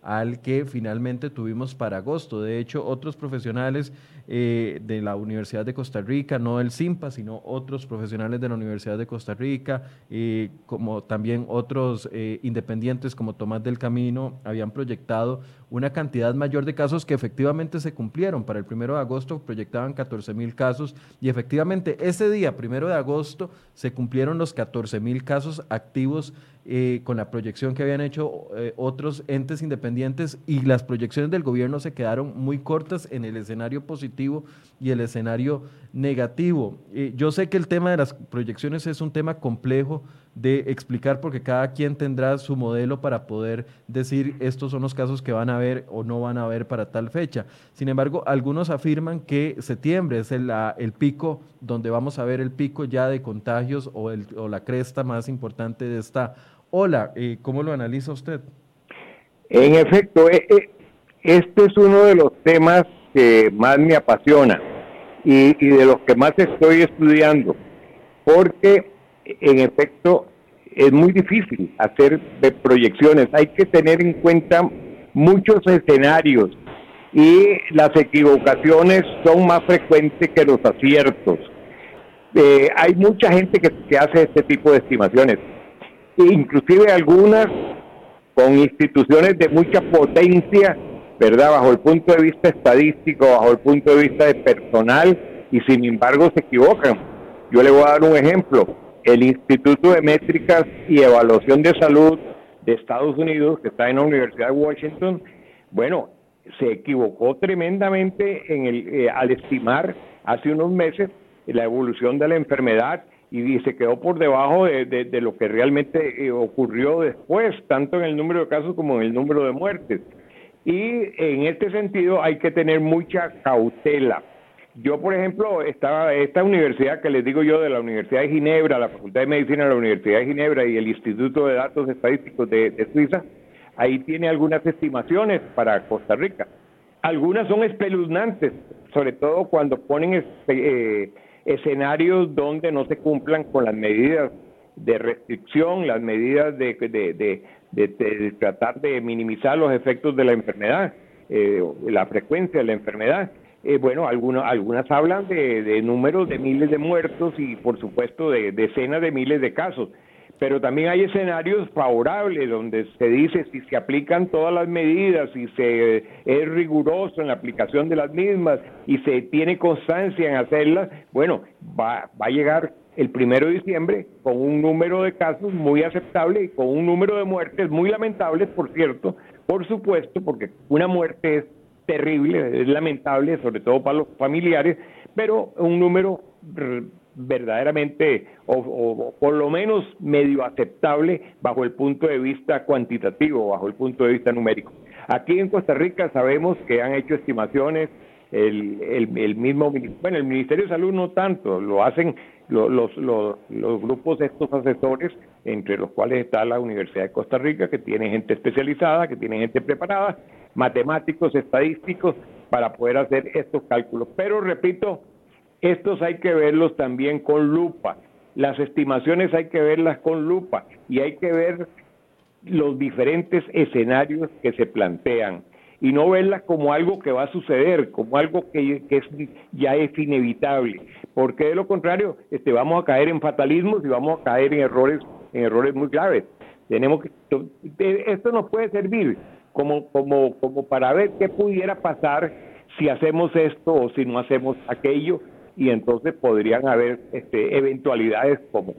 al que finalmente tuvimos para agosto. De hecho, otros profesionales eh, de la Universidad de Costa Rica, no el CIMPA, sino otros profesionales de la Universidad de Costa Rica, eh, como también otros eh, independientes como Tomás del Camino, habían proyectado una cantidad mayor de casos que efectivamente se cumplieron. Para el primero de agosto proyectaban 14 mil casos y efectivamente ese día, primero de agosto, se cumplieron los 14 mil casos activos eh, con la proyección que habían hecho eh, otros entes independientes y las proyecciones del gobierno se quedaron muy cortas en el escenario positivo y el escenario negativo. Eh, yo sé que el tema de las proyecciones es un tema complejo de explicar porque cada quien tendrá su modelo para poder decir estos son los casos que van a haber o no van a haber para tal fecha. Sin embargo, algunos afirman que septiembre es el, el pico donde vamos a ver el pico ya de contagios o, el, o la cresta más importante de esta ola. Eh, ¿Cómo lo analiza usted? En efecto, eh, eh, este es uno de los temas que más me apasiona y, de los que más estoy estudiando, porque en efecto es muy difícil hacer proyecciones, hay que tener en cuenta muchos escenarios y las equivocaciones son más frecuentes que los aciertos. Eh, hay mucha gente que, que hace este tipo de estimaciones, inclusive algunas con instituciones de mucha potencia, ¿verdad? Bajo el punto de vista estadístico, bajo el punto de vista de personal, y sin embargo se equivocan. Yo le voy a dar un ejemplo. El Instituto de Métricas y Evaluación de Salud de Estados Unidos, que está en la Universidad de Washington, bueno, se equivocó tremendamente en el, eh, al estimar hace unos meses la evolución de la enfermedad y se quedó por debajo de, lo que realmente eh, ocurrió después, tanto en el número de casos como en el número de muertes. Y en este sentido hay que tener mucha cautela. Yo, por ejemplo, estaba esta universidad que les digo yo de la Universidad de Ginebra, la Facultad de Medicina de la Universidad de Ginebra y el Instituto de Datos Estadísticos de, Suiza, ahí tiene algunas estimaciones para Costa Rica. Algunas son espeluznantes, sobre todo cuando ponen eh, escenarios donde no se cumplan con las medidas de restricción, las medidas de, de, tratar de minimizar los efectos de la enfermedad, eh, la frecuencia de la enfermedad. Eh, bueno, algunos, algunas hablan de, números de miles de muertos y por supuesto de decenas de miles de casos pero también hay escenarios favorables donde se dice si se aplican todas las medidas, si se es riguroso en la aplicación de las mismas y se tiene constancia en hacerlas, bueno, va, va a llegar el primero de diciembre con un número de casos muy aceptable y con un número de muertes muy lamentables, por cierto, por supuesto, porque una muerte es terrible, es lamentable, sobre todo para los familiares, pero un número verdaderamente o, por lo menos medio aceptable bajo el punto de vista cuantitativo, bajo el punto de vista numérico. Aquí en Costa Rica sabemos que han hecho estimaciones, el, el, mismo, bueno, el Ministerio de Salud no tanto, lo hacen los, los, los, los grupos estos asesores, entre los cuales está la Universidad de Costa Rica, que tiene gente especializada, que tiene gente preparada, matemáticos, estadísticos, para poder hacer estos cálculos. Pero repito, estos hay que verlos también con lupa. Las estimaciones hay que verlas con lupa y hay que ver los diferentes escenarios que se plantean y no verlas como algo que va a suceder, como algo que, es, ya es inevitable, porque de lo contrario este, vamos a caer en fatalismos y vamos a caer en errores, en errores muy graves. Tenemos que, esto nos puede servir como, como, como para ver qué pudiera pasar si hacemos esto o si no hacemos aquello, y entonces podrían haber este, eventualidades como,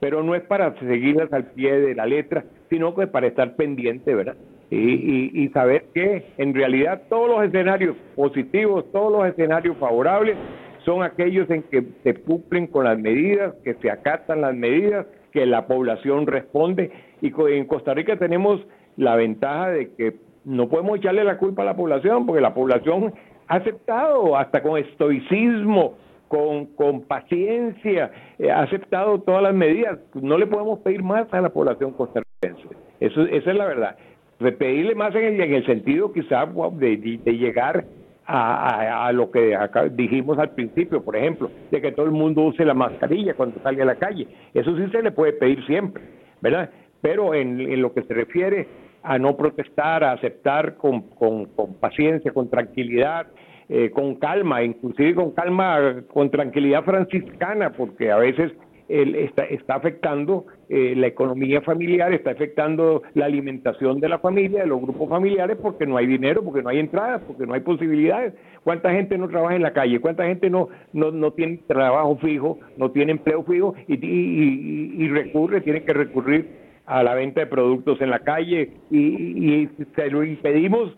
pero no es para seguirlas al pie de la letra, sino que para estar pendiente, ¿verdad? Y, y, saber que en realidad todos los escenarios positivos, todos los escenarios favorables son aquellos en que se cumplen con las medidas, que se acatan las medidas, que la población responde. Y en Costa Rica tenemos la ventaja de que no podemos echarle la culpa a la población, porque la población ha aceptado hasta con estoicismo con, con paciencia, eh, ha aceptado todas las medidas. No le podemos pedir más a la población costarricense. Eso, esa es la verdad. Pedirle más en el, en el sentido quizá de, de, llegar a, a, lo que acá dijimos al principio, por ejemplo, de que todo el mundo use la mascarilla cuando salga a la calle. Eso sí se le puede pedir siempre, ¿verdad? Pero en, en lo que se refiere a no protestar, a aceptar con, con, con paciencia, con tranquilidad, eh, con calma, inclusive con calma, con tranquilidad franciscana, porque a veces él está, está afectando eh, la economía familiar, está afectando la alimentación de la familia, de los grupos familiares, porque no hay dinero, porque no hay entradas, porque no hay posibilidades. ¿Cuánta gente no trabaja en la calle? ¿Cuánta gente no, no, no tiene trabajo fijo, no tiene empleo fijo y, y, y, recurre, tiene que recurrir a la venta de productos en la calle y se lo impedimos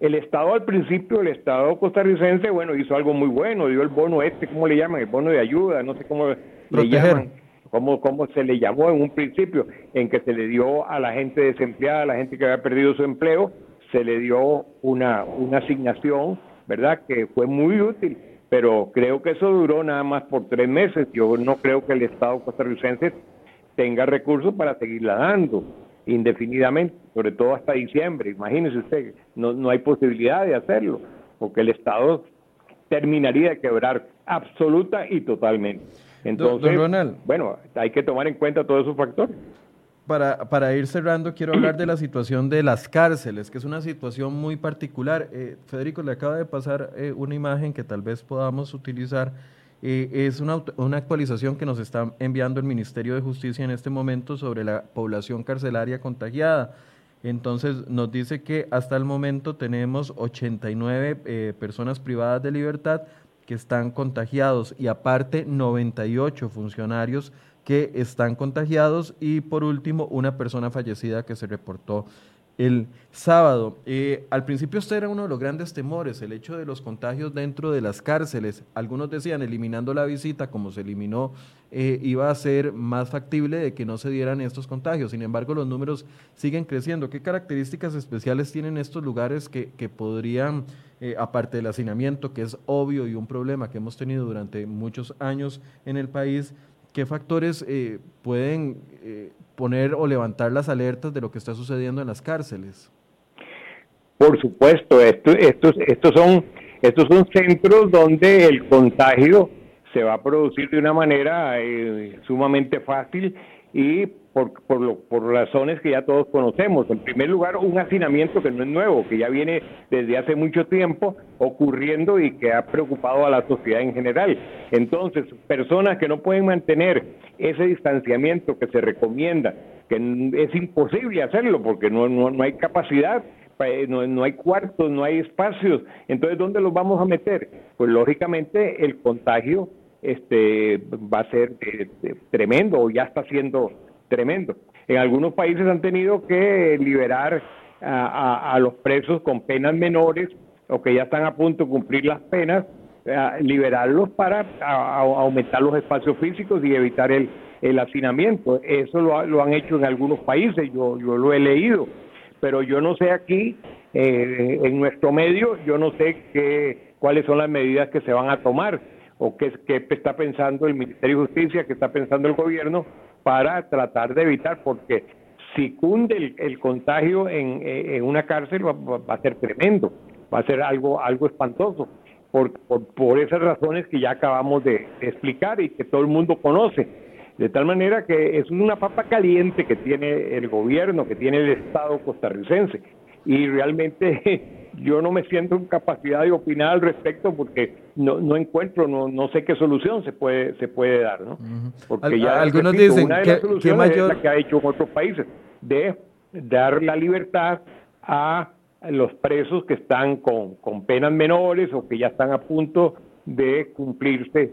el Estado al principio, el Estado costarricense, bueno, hizo algo muy bueno, dio el bono este, ¿cómo le llaman? El bono de ayuda, no sé cómo le llaman, cómo, cómo se le llamó en un principio, en que se le dio a la gente desempleada, a la gente que había perdido su empleo, se le dio una, una asignación, ¿verdad? Que fue muy útil, pero creo que eso duró nada más por tres meses. Yo no creo que el Estado costarricense tenga recursos para seguirla dando indefinidamente, sobre todo hasta diciembre. Imagínese usted, no, no hay posibilidad de hacerlo. porque el Estado terminaría de quebrar absoluta y totalmente. Entonces, bueno, hay que tomar en cuenta todos esos factores. Para, para, ir cerrando, quiero hablar de la situación de las cárceles, que es una situación muy particular. Eh, Federico, le acaba de pasar eh, una imagen que tal vez podamos utilizar. Eh, es una, una, actualización que nos está enviando el Ministerio de Justicia en este momento sobre la población carcelaria contagiada. Entonces nos dice que hasta el momento tenemos 89 personas privadas de libertad que están contagiados y aparte 98 funcionarios que están contagiados y por último una persona fallecida que se reportó el sábado. Eh, al principio este era uno de los grandes temores, el hecho de los contagios dentro de las cárceles. Algunos decían, eliminando la visita, como se eliminó, eh, iba a ser más factible de que no se dieran estos contagios. Sin embargo, los números siguen creciendo. ¿Qué características especiales tienen estos lugares que, que podrían, eh, aparte del hacinamiento, que es obvio y un problema que hemos tenido durante muchos años en el país, ¿qué factores eh, pueden eh, poner o levantar las alertas de lo que está sucediendo en las cárceles? Por supuesto, esto, estos, estos, son, estos son centros donde el contagio se va a producir de una manera eh, sumamente fácil y por, por, por razones que ya todos conocemos. En primer lugar, un hacinamiento que no es nuevo, que ya viene desde hace mucho tiempo ocurriendo y que ha preocupado a la sociedad en general. Entonces, personas que no pueden mantener ese distanciamiento que se recomienda, que es imposible hacerlo porque no, no, hay capacidad, eh, no, no, hay cuartos, no hay espacios. Entonces, ¿dónde los vamos a meter? Pues lógicamente el contagio este va a ser eh, tremendo o ya está siendo tremendo. En algunos países han tenido que liberar a, los presos con penas menores o que ya están a punto de cumplir las penas, liberarlos para aumentar los espacios físicos y evitar el, el hacinamiento. Eso lo, han hecho en algunos países, yo, yo lo he leído, pero yo no sé aquí, eh, en nuestro medio, yo no sé qué, cuáles son las medidas que se van a tomar o qué, está pensando el Ministerio de Justicia, qué está pensando el gobierno para tratar de evitar, porque si cunde el, contagio en, en, una cárcel va, a ser tremendo, va a ser algo, algo espantoso, por, por, esas razones que ya acabamos de, explicar y que todo el mundo conoce. De tal manera que es una papa caliente que tiene el gobierno, que tiene el Estado costarricense. Y realmente yo no me siento en capacidad de opinar al respecto porque no, no encuentro, no, no sé qué solución se puede se puede dar, ¿no? Porque ya algunos dicen una de que, las soluciones es la que ha hecho en otros países de dar la libertad a los presos que están con, con penas menores o que ya están a punto de cumplirse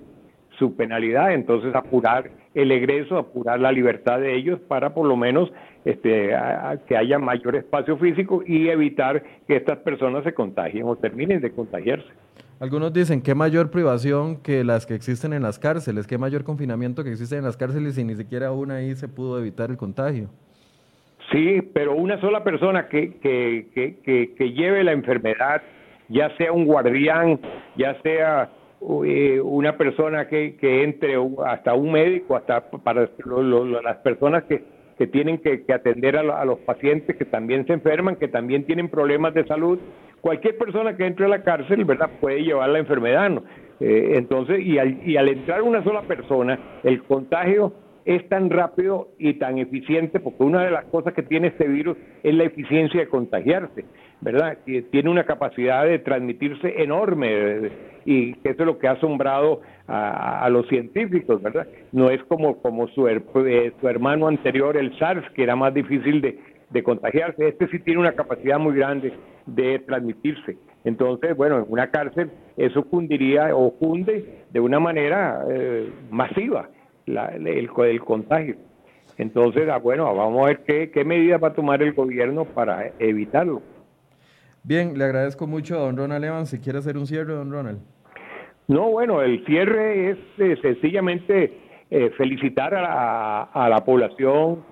su penalidad, entonces apurar el egreso, apurar la libertad de ellos para por lo menos este, que haya mayor espacio físico y evitar que estas personas se contagien o terminen de contagiarse. Algunos dicen que mayor privación que las que existen en las cárceles, qué mayor confinamiento que existe en las cárceles y ni siquiera aún ahí se pudo evitar el contagio. Sí, pero una sola persona que, que, que, que lleve la enfermedad, ya sea un guardián, ya sea una persona que, que entre hasta un médico, hasta para las personas que, que tienen que, atender a, los pacientes que también se enferman, que también tienen problemas de salud. Cualquier persona que entre a la cárcel, ¿verdad?, puede llevar la enfermedad. ¿no? Eh, entonces, y al, y al entrar una sola persona, el contagio es tan rápido y tan eficiente, porque una de las cosas que tiene este virus es la eficiencia de contagiarse. ¿Verdad? Tiene una capacidad de transmitirse enorme y eso es lo que ha asombrado a, los científicos, ¿verdad? No es como, como su, eh, su hermano anterior, el SARS, que era más difícil de, contagiarse. Este sí tiene una capacidad muy grande de transmitirse. Entonces, bueno, en una cárcel eso cundiría o cunde de una manera eh, masiva el, el, contagio. Entonces, ah, bueno, vamos a ver qué, qué medidas va a tomar el gobierno para evitarlo. Bien, le agradezco mucho a don Ronald Evans. Si quiere hacer un cierre, don Ronald. No, bueno, el cierre es eh, sencillamente eh, felicitar a, la población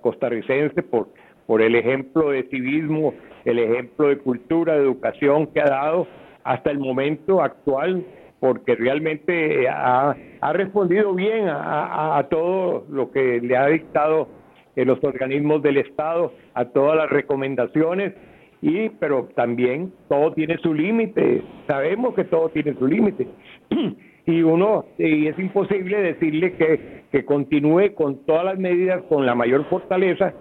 costarricense por, el ejemplo de civismo, el ejemplo de cultura, de educación que ha dado hasta el momento actual, porque realmente ha, ha respondido bien a, todo lo que le ha dictado los organismos del Estado, a todas las recomendaciones Y, pero también todo tiene su límite, sabemos que todo tiene su límite. y uno, y es imposible decirle que, que continúe con todas las medidas con la mayor fortaleza,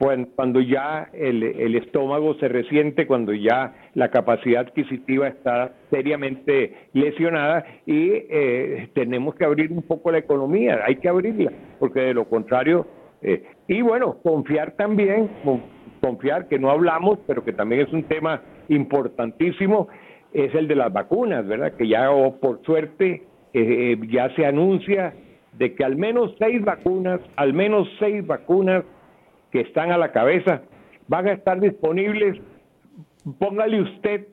pues, cuando ya el, el, estómago se resiente, cuando ya la capacidad adquisitiva está seriamente lesionada y eh, tenemos que abrir un poco la economía, hay que abrirla, porque de lo contrario, eh, y bueno, confiar también, confiar que no hablamos, pero que también es un tema importantísimo, es el de las vacunas, ¿verdad? Que ya oh, por suerte eh, ya se anuncia de que al menos seis vacunas, al menos seis vacunas que están a la cabeza van a estar disponibles, póngale usted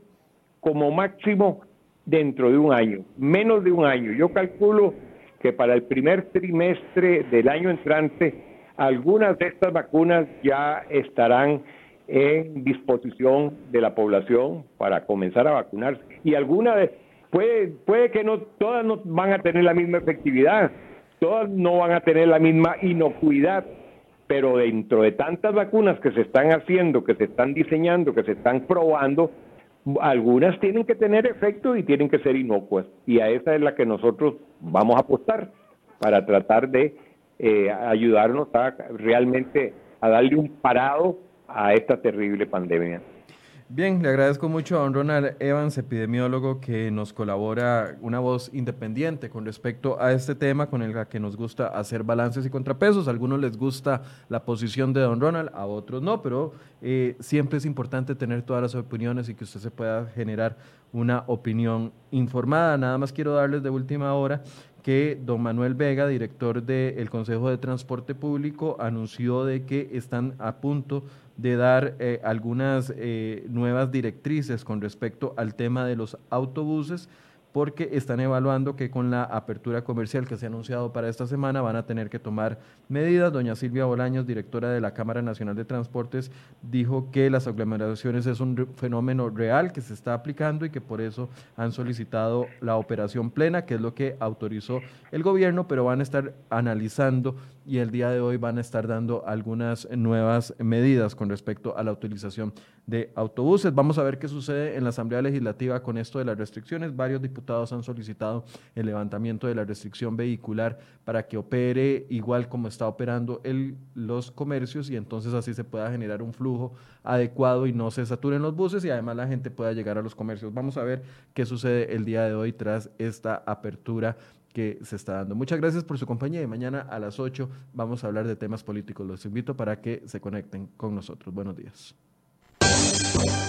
como máximo dentro de un año, menos de un año. Yo calculo que para el primer trimestre del año entrante, algunas de estas vacunas ya estarán en disposición de la población para comenzar a vacunarse. Y algunas, puede, puede que no, todas no van a tener la misma efectividad, todas no van a tener la misma inocuidad, pero dentro de tantas vacunas que se están haciendo, que se están diseñando, que se están probando, algunas tienen que tener efecto y tienen que ser inocuas. Y a esa es la que nosotros vamos a apostar para tratar de eh, ayudarnos a realmente a darle un parado a esta terrible pandemia. Bien, le agradezco mucho a don Ronald Evans, epidemiólogo, que nos colabora una voz independiente con respecto a este tema con el que nos gusta hacer balances y contrapesos. A algunos les gusta la posición de don Ronald, a otros no, pero eh, siempre es importante tener todas las opiniones y que usted se pueda generar una opinión informada. Nada más quiero darles de última hora que don Manuel Vega, director del Consejo de Transporte Público, anunció de que están a punto de dar eh, algunas eh, nuevas directrices con respecto al tema de los autobuses porque están evaluando que con la apertura comercial que se ha anunciado para esta semana van a tener que tomar medidas. Doña Silvia Bolaños, directora de la Cámara Nacional de Transportes, dijo que las aglomeraciones es un fenómeno real que se está aplicando y que por eso han solicitado la operación plena, que es lo que autorizó el gobierno, pero van a estar analizando y el día de hoy van a estar dando algunas nuevas medidas con respecto a la utilización de autobuses. Vamos a ver qué sucede en la Asamblea Legislativa con esto de las restricciones. Varios diputados han solicitado el levantamiento de la restricción vehicular para que opere igual como está operando el, los comercios y entonces así se pueda generar un flujo adecuado y no se saturen los buses y además la gente pueda llegar a los comercios. Vamos a ver qué sucede el día de hoy tras esta apertura que se está dando. Muchas gracias por su compañía y mañana a las 8 vamos a hablar de temas políticos. Los invito para que se conecten con nosotros. Buenos días. Thank you.